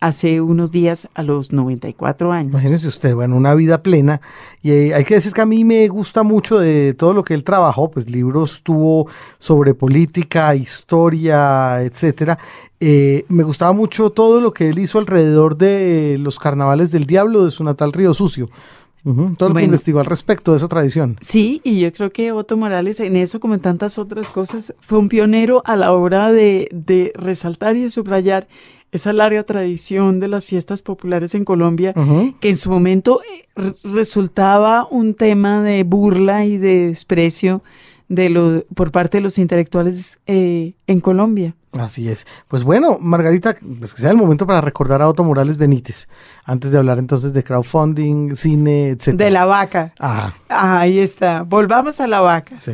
hace unos días a los 94 años. Imagínese usted, bueno, una vida plena. Y eh, hay que decir que a mí me gusta mucho de todo lo que él trabajó, pues libros tuvo sobre política, historia, etcétera. Eh, me gustaba mucho todo lo que él hizo alrededor de los carnavales del diablo de su natal Río Sucio. todo lo que investigó al respecto de esa tradición. Sí, y yo creo que Otto Morales en eso, como en tantas otras cosas, fue un pionero a la hora de, de resaltar y de subrayar esa larga tradición de las fiestas populares en Colombia, que en su momento eh, resultaba un tema de burla y de desprecio de lo, por parte de los intelectuales eh, en Colombia. Así es. Pues bueno, Margarita, pues que sea el momento para recordar a Otto Morales Benítez, antes de hablar entonces de crowdfunding, cine, etc. De la vaca. Ahí está. Volvamos a la vaca. Sí.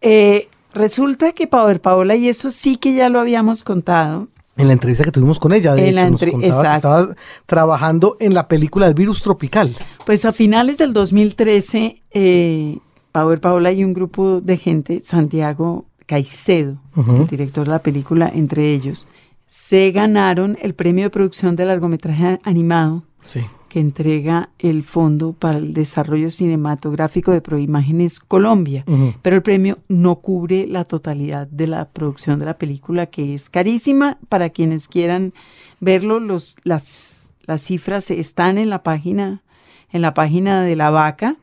Eh, resulta que Power Paola, y eso sí que ya lo habíamos contado, en la entrevista que tuvimos con ella, de hecho, nos contaba que estaba trabajando en la película del virus tropical. Pues a finales del 2013, eh, Power Paola y un grupo de gente, Santiago Caicedo, el director de la película, entre ellos, se ganaron el premio de producción de largometraje animado. Sí que entrega el Fondo para el Desarrollo Cinematográfico de Proimágenes Colombia, pero el premio no cubre la totalidad de la producción de la película, que es carísima para quienes quieran verlo. Los, las, las cifras están en la página en la página de la vaca,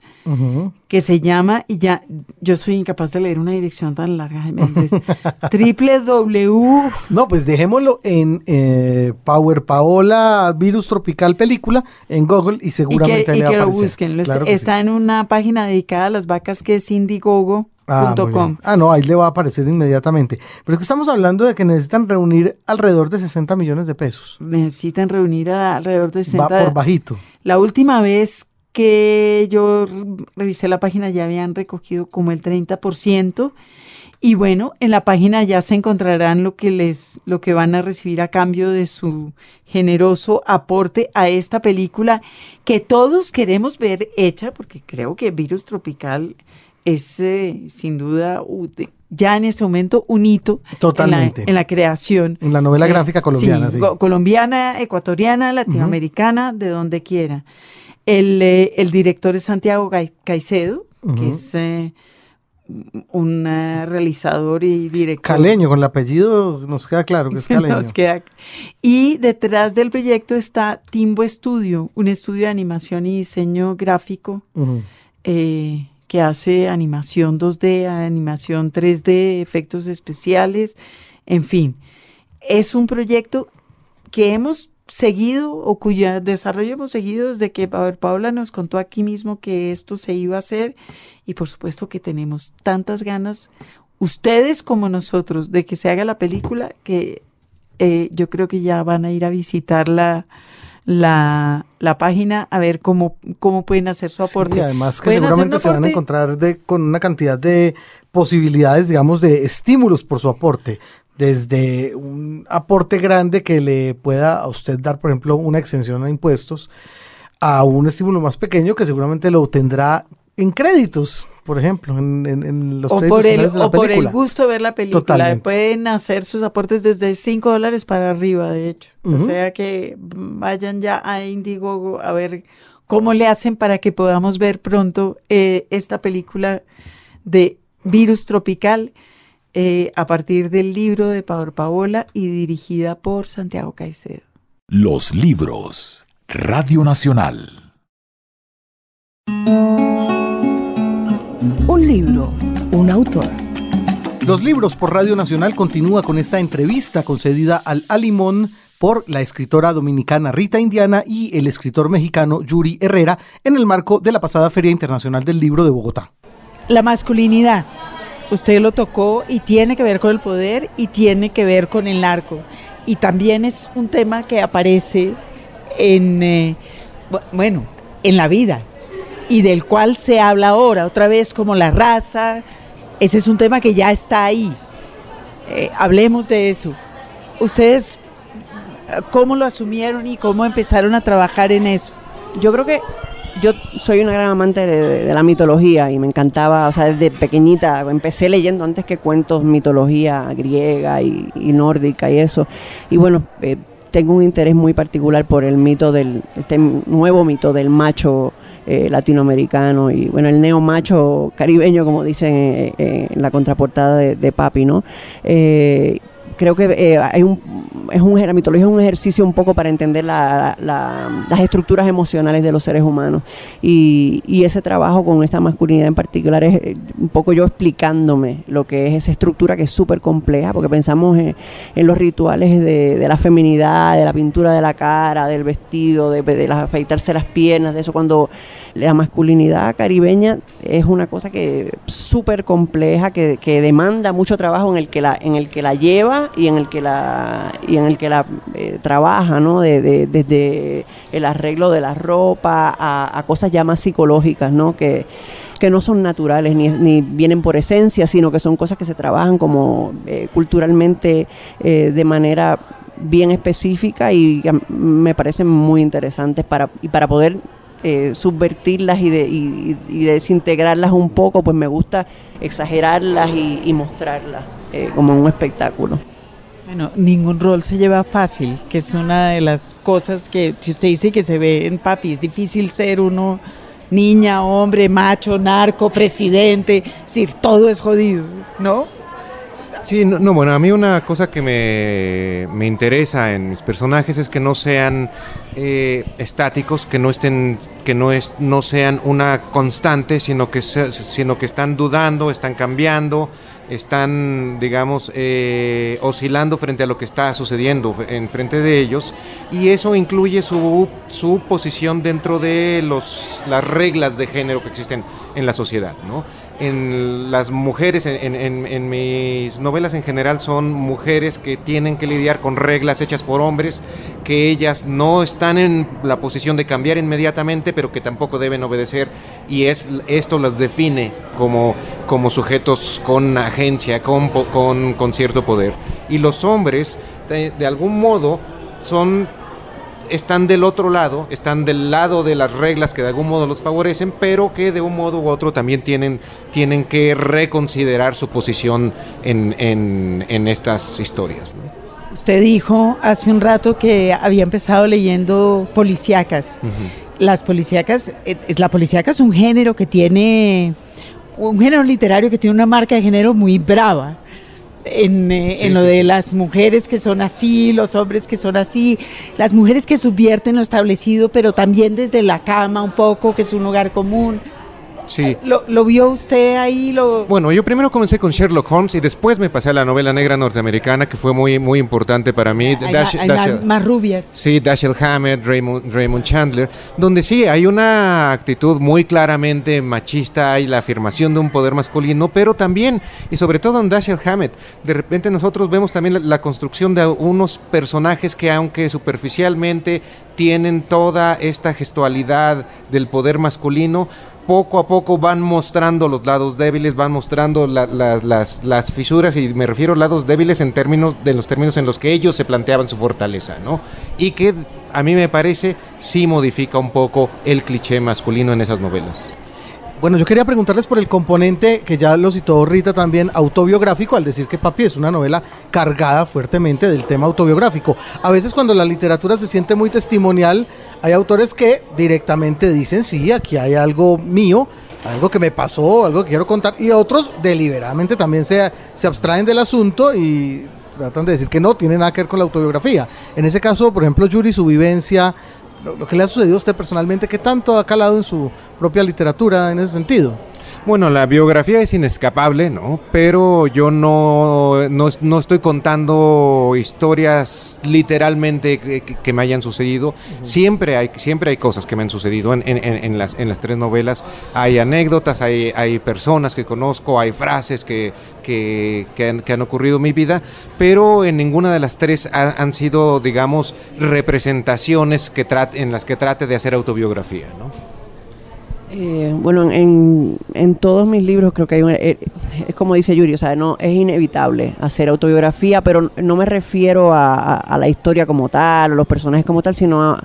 que se llama, y ya, yo soy incapaz de leer una dirección tan larga, triple W. No, pues dejémoslo en eh, Power Paola Virus Tropical Película en Google y seguramente le va a busquen. está en una página dedicada a las vacas que es Indiegogo. Ah, ah, no, ahí le va a aparecer inmediatamente. Pero es que estamos hablando de que necesitan reunir alrededor de 60 millones de pesos. Necesitan reunir alrededor de 60. Va por bajito. La última vez que yo revisé la página ya habían recogido como el 30%. Y bueno, en la página ya se encontrarán lo que les, lo que van a recibir a cambio de su generoso aporte a esta película que todos queremos ver hecha, porque creo que Virus Tropical es eh, sin duda ya en este momento un hito Totalmente. En, la, creación. En la novela gráfica colombiana, sí, colombiana, ecuatoriana, latinoamericana, de donde quiera. El, eh, el, director es Santiago Caicedo, que es eh, un realizador y director. Caleño, con el apellido nos queda claro que es caleño. Y detrás del proyecto está Timbo Studio, un estudio de animación y diseño gráfico que hace animación 2D, animación 3D, efectos especiales, en fin. Es un proyecto que hemos seguido o cuyo desarrollo hemos seguido desde que Paula nos contó aquí mismo que esto se iba a hacer y por supuesto que tenemos tantas ganas, ustedes como nosotros, de que se haga la película que eh, yo creo que ya van a ir a visitarla la, la página a ver cómo, cómo pueden hacer su aporte. y además que seguramente se van a encontrar de, con una cantidad de posibilidades, digamos, de estímulos por su aporte. Desde un aporte grande que le pueda a usted dar, por ejemplo, una exención a impuestos, a un estímulo más pequeño que seguramente lo obtendrá en créditos, por ejemplo, en, los o por el, o por el gusto de ver la película. Pueden hacer sus aportes desde 5 dólares para arriba, de hecho. O sea que vayan ya a Indiegogo a ver cómo le hacen para que podamos ver pronto eh, esta película de Virus Tropical eh, a partir del libro de Power Paola y dirigida por Santiago Caicedo. Los libros. Radio Nacional. Un libro, un autor. Los libros por Radio Nacional continúa con esta entrevista concedida al Alimón por la escritora dominicana Rita Indiana y el escritor mexicano Yuri Herrera en el marco de la pasada Feria Internacional del Libro de Bogotá. La masculinidad, usted lo tocó y tiene que ver con el poder y tiene que ver con el narco. Y también es un tema que aparece en, eh, bueno, en la vida y del cual se habla ahora, otra vez como la raza. Ese es un tema que ya está ahí. Eh, hablemos de eso. Ustedes, ¿cómo lo asumieron y cómo empezaron a trabajar en eso? Yo creo que yo soy una gran amante de, la mitología y me encantaba, o sea, desde pequeñita empecé leyendo antes que cuentos mitología griega y, nórdica y eso. Y bueno, eh, tengo un interés muy particular por el mito del, este nuevo mito del macho eh, latinoamericano y bueno, el neo macho caribeño, como dicen eh, en la contraportada de, de Papi, ¿no? Creo que eh, hay un, es un, la mitología es un ejercicio un poco para entender las estructuras emocionales de los seres humanos. Y, ese trabajo con esta masculinidad en particular es eh, un poco yo explicándome lo que es esa estructura que es súper compleja, porque pensamos en, los rituales de, la feminidad, de la pintura de la cara, del vestido, de, de afeitarse las piernas, de eso cuando la masculinidad caribeña es una cosa que súper compleja, que, demanda mucho trabajo en el que la, en el que la lleva y en el que la, y en el que la eh, trabaja, ¿no? desde el arreglo de la ropa a, cosas ya más psicológicas, ¿no? Que, que no son naturales ni, vienen por esencia, sino que son cosas que se trabajan como eh, culturalmente eh, de manera bien específica y me parecen muy interesantes para, y para poder eh, subvertirlas y, de, desintegrarlas un poco, pues me gusta exagerarlas y, mostrarlas eh, como un espectáculo. Bueno, ningún rol se lleva fácil, que es una de las cosas que, usted dice que se ve en papi, es difícil ser uno niña, hombre, macho, narco, presidente, es decir, todo es jodido, ¿no? Sí, no, bueno, a mí una cosa que me, interesa en mis personajes es que no sean eh, estáticos, que no estén, que no es, no sean una constante, sino que, sino que están dudando, están cambiando, están, digamos, eh, oscilando frente a lo que está sucediendo en frente de ellos, y eso incluye su, su posición dentro de los, las reglas de género que existen en la sociedad, ¿no? En las mujeres, en, mis novelas en general, son mujeres que tienen que lidiar con reglas hechas por hombres, que ellas no están en la posición de cambiar inmediatamente, pero que tampoco deben obedecer, y es esto las define como, como sujetos con agencia, con, con, con cierto poder. Y los hombres, de algún modo, son están del otro lado, están del lado de las reglas que de algún modo los favorecen, pero que de un modo u otro también tienen, tienen que reconsiderar su posición en, en, estas historias. Usted dijo hace un rato que había empezado leyendo policíacas. Las policíacas, eh, es, la policíaca es un género que tiene, un género literario que tiene una marca de género muy brava en, eh, en lo de las mujeres que son así, los hombres que son así, las mujeres que subvierten lo establecido, pero también desde la cama un poco, que es un lugar común. Sí. ¿Lo, vio usted ahí? Lo... Bueno, yo primero comencé con Sherlock Holmes y después me pasé a la novela negra norteamericana, que fue muy, muy importante para mí. Hay, más rubias. Sí, Dashiell Hammett, Raymond, Raymond, Chandler, donde sí hay una actitud muy claramente machista, hay la afirmación de un poder masculino, pero también, y sobre todo en Dashiell Hammett, de repente nosotros vemos también la construcción de unos personajes que aunque superficialmente tienen toda esta gestualidad del poder masculino, poco a poco van mostrando los lados débiles, van mostrando las, las, fisuras, y me refiero a lados débiles en términos de los términos en los que ellos se planteaban su fortaleza, ¿no? Y que a mí me parece sí modifica un poco el cliché masculino en esas novelas. Bueno, yo quería preguntarles por el componente que ya lo citó Rita también, autobiográfico, al decir que Papi es una novela cargada fuertemente del tema autobiográfico. A veces cuando la literatura se siente muy testimonial, hay autores que directamente dicen, sí, aquí hay algo mío, algo que me pasó, algo que quiero contar, y otros deliberadamente también se, se abstraen del asunto y tratan de decir que no tiene nada que ver con la autobiografía. En ese caso, por ejemplo, Yuri, su vivencia, lo, que le ha sucedido a usted personalmente, ¿qué tanto ha calado en su propia literatura en ese sentido? Bueno, la biografía es inescapable, ¿no? Pero yo no, no, no estoy contando historias literalmente que, que me hayan sucedido. Siempre, hay, siempre hay cosas que me han sucedido en, en, en, las, en las tres novelas. Hay anécdotas, hay, hay personas que conozco, hay frases que, que, que, han, que han, ocurrido en mi vida, pero en ninguna de las tres ha, han sido, digamos, representaciones que trate, en las que trate de hacer autobiografía, ¿no? Eh, bueno, en, en, todos mis libros creo que hay una, eh, es como dice Yuri, o sea, no es inevitable hacer autobiografía, pero no me refiero a la historia como tal, a los personajes como tal, sino a,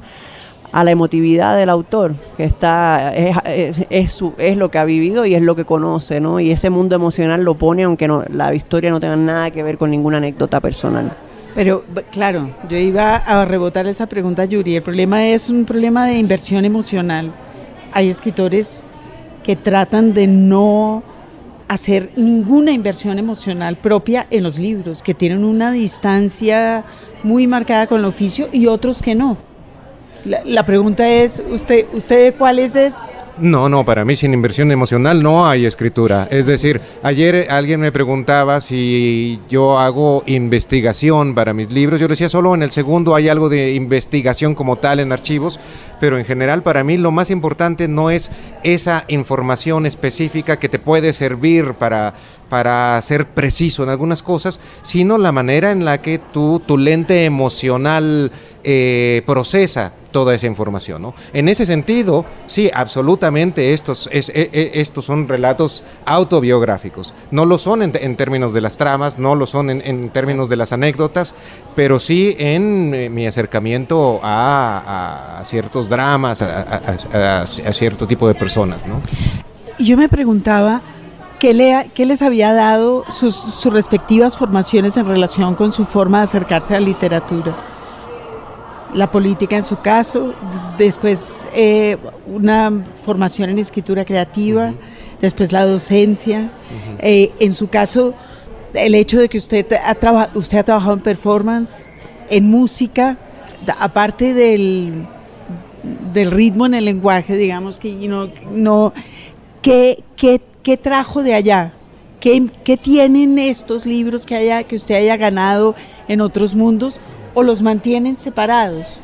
a la emotividad del autor, que está es, es, es, su, es, lo que ha vivido y es lo que conoce, ¿no? Y ese mundo emocional lo pone aunque no, la historia no tenga nada que ver con ninguna anécdota personal. Pero claro, yo iba a rebotar esa pregunta, Yuri. El problema es un problema de inversión emocional hay escritores que tratan de no hacer ninguna inversión emocional propia en los libros, que tienen una distancia muy marcada con el oficio y otros que no. La, la pregunta es, ¿usted, usted cuáles es? No, no, para mí sin inversión emocional no hay escritura. Es decir, ayer alguien me preguntaba si yo hago investigación para mis libros. Yo decía, solo en el segundo hay algo de investigación como tal en archivos, pero en general para mí lo más importante no es esa información específica que te puede servir para, para ser preciso en algunas cosas, sino la manera en la que tú, tu lente emocional eh, procesa toda esa información. ¿no? En ese sentido, sí, absolutamente estos, es, es, estos son relatos autobiográficos. No lo son en, en términos de las tramas, no lo son en, términos de las anécdotas, pero sí en eh, mi acercamiento a, ciertos dramas, a, cierto tipo de personas. ¿no? Yo me preguntaba, ¿Qué, le, ¿Qué, les había dado sus, respectivas formaciones en relación con su forma de acercarse a la literatura? La política en su caso, después eh, una formación en escritura creativa, uh -huh. después la docencia. Uh -huh. eh, en su caso, el hecho de que usted ha, usted ha trabajado en performance, en música, aparte del, del ritmo en el lenguaje, digamos que no, no ¿qué, qué ¿Qué trajo de allá? ¿Qué, ¿Qué, tienen estos libros que, haya, que usted haya ganado en otros mundos o los mantienen separados?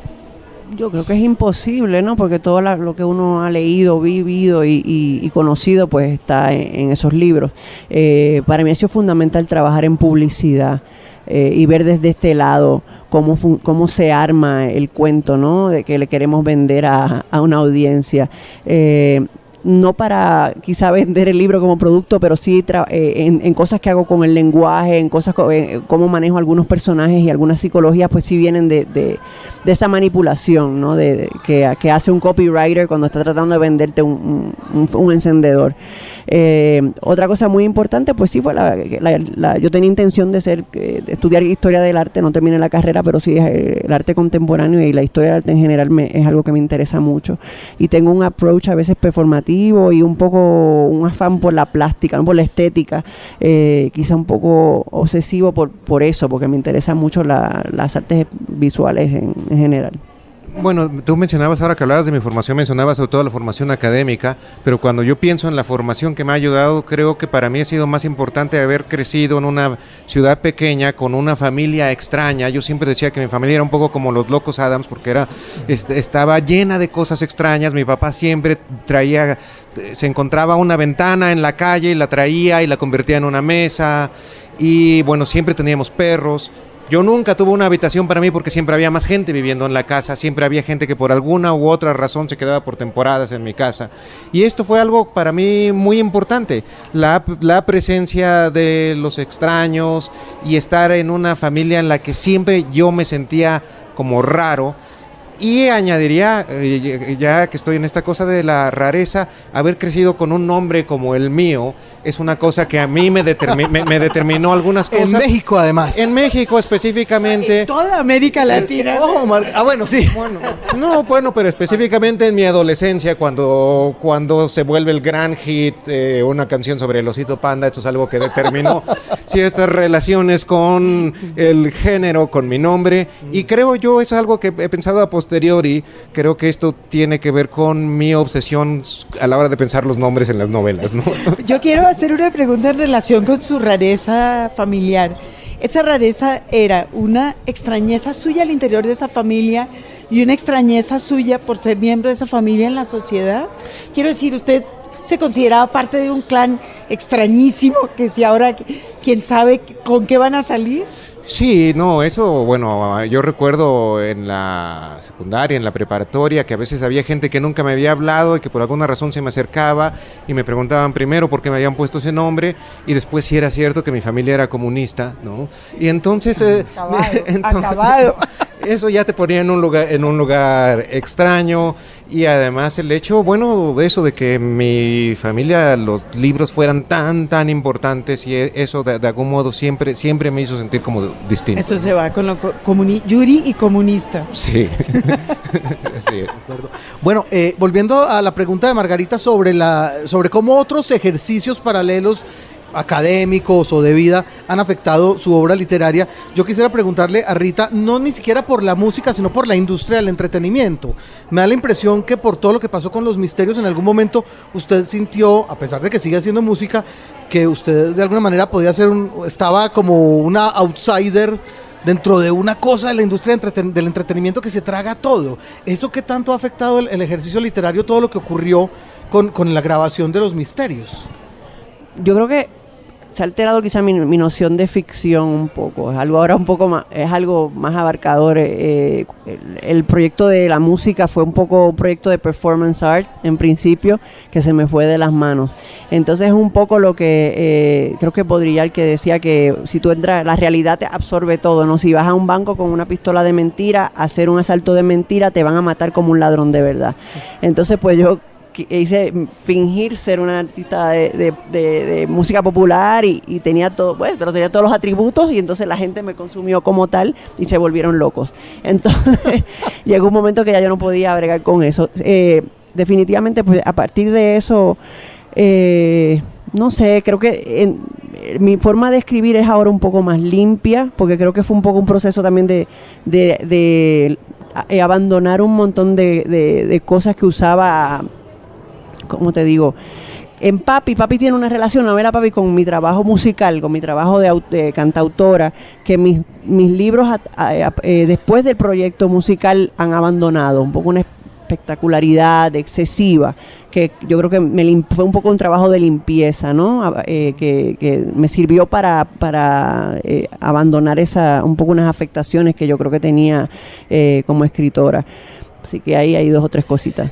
Yo creo que es imposible, ¿no? Porque todo la, lo que uno ha leído, vivido y, conocido, pues está en, en esos libros. Eh, para mí ha sido fundamental trabajar en publicidad eh, y ver desde este lado cómo, cómo se arma el cuento, ¿no? De que le queremos vender a, a una audiencia. Eh, no para quizá vender el libro como producto, pero sí eh, en, cosas que hago con el lenguaje, en cosas co eh, cómo manejo algunos personajes y algunas psicologías, pues sí vienen de, de, esa manipulación, ¿no? De, que, hace un copywriter cuando está tratando de venderte un, un, encendedor. Eh, otra cosa muy importante, pues sí fue la, la, yo tenía intención de ser, de estudiar historia del arte, no terminé la carrera, pero sí el arte contemporáneo y la historia del arte en general es algo que me interesa mucho. Y tengo un approach a veces performativo y un poco un afán por la plástica, ¿no? por la estética, eh, quizá un poco obsesivo por, por eso, porque me interesan mucho la, las artes visuales en, en general. Bueno, tú mencionabas ahora que hablabas de mi formación, mencionabas sobre todo la formación académica, pero cuando yo pienso en la formación que me ha ayudado, creo que para mí ha sido más importante haber crecido en una ciudad pequeña con una familia extraña. Yo siempre decía que mi familia era un poco como los locos Adams porque era este, estaba llena de cosas extrañas. Mi papá siempre traía se encontraba una ventana en la calle y la traía y la convertía en una mesa y bueno, siempre teníamos perros, yo nunca tuve una habitación para mí porque siempre había más gente viviendo en la casa, siempre había gente que por alguna u otra razón se quedaba por temporadas en mi casa. Y esto fue algo para mí muy importante, la, la presencia de los extraños y estar en una familia en la que siempre yo me sentía como raro. Y añadiría, eh, ya que estoy en esta cosa de la rareza, haber crecido con un nombre como el mío es una cosa que a mí me, determi me, me determinó algunas cosas. En México, además. En México específicamente. En toda América Latina. Oh, ah, bueno, sí. Bueno, no, bueno, pero específicamente en mi adolescencia, cuando, cuando se vuelve el gran hit, eh, una canción sobre el osito panda, esto es algo que determinó ciertas relaciones con el género, con mi nombre. Y creo yo, es algo que he pensado a posteriori posteriori, creo que esto tiene que ver con mi obsesión a la hora de pensar los nombres en las novelas, ¿no? Yo quiero hacer una pregunta en relación con su rareza familiar. Esa rareza era una extrañeza suya al interior de esa familia y una extrañeza suya por ser miembro de esa familia en la sociedad. Quiero decir, usted se consideraba parte de un clan extrañísimo que si ahora quién sabe con qué van a salir. Sí, no, eso, bueno, yo recuerdo en la secundaria, en la preparatoria, que a veces había gente que nunca me había hablado y que por alguna razón se me acercaba y me preguntaban primero por qué me habían puesto ese nombre y después si era cierto que mi familia era comunista, ¿no? Y entonces... Eh, acabado, Eso ya te ponía en un lugar, en un lugar extraño y además el hecho, bueno, eso de que mi familia, los libros fueran tan, tan importantes y e, eso de, algún modo siempre, siempre me hizo sentir como distinto. Eso se va con lo comuni Yuri y comunista. Sí. sí. Bueno, eh, volviendo a la pregunta de Margarita sobre, la, sobre cómo otros ejercicios paralelos académicos o de vida han afectado su obra literaria. Yo quisiera preguntarle a Rita, no ni siquiera por la música, sino por la industria del entretenimiento. Me da la impresión que por todo lo que pasó con los misterios, en algún momento usted sintió, a pesar de que sigue haciendo música, que usted de alguna manera podía ser un, estaba como una outsider dentro de una cosa de la industria del entretenimiento que se traga todo. ¿Eso qué tanto ha afectado el, ejercicio literario, todo lo que ocurrió con, con la grabación de los misterios? Yo creo que se ha alterado quizá mi, noción de ficción un poco. Es algo ahora un poco más, es algo más abarcador. Eh, el, proyecto de la música fue un poco un proyecto de performance art en principio que se me fue de las manos. Entonces es un poco lo que eh, creo que podría el que decía que si tú entras, la realidad te absorbe todo, ¿no? Si vas a un banco con una pistola de mentira, a hacer un asalto de mentira, te van a matar como un ladrón de verdad. Entonces pues yo hice fingir ser una artista de, música popular y, tenía todo, pues, pero tenía todos los atributos y entonces la gente me consumió como tal y se volvieron locos. Entonces llegó un momento que ya yo no podía bregar con eso. Eh, definitivamente, pues a partir de eso, eh, no sé, creo que mi forma de escribir es ahora un poco más limpia, porque creo que fue un poco un proceso también de, eh, abandonar un montón de, cosas que usaba como te digo, en Papi, Papi tiene una relación, a ver a Papi, con mi trabajo musical, con mi trabajo de, cantautora, que mis, mis libros eh, después del proyecto musical han abandonado, un poco una espectacularidad excesiva, que yo creo que me fue un poco un trabajo de limpieza, ¿no? Eh, que, me sirvió para, para eh, abandonar esa, un poco unas afectaciones que yo creo que tenía como escritora. Así que ahí hay dos o tres cositas.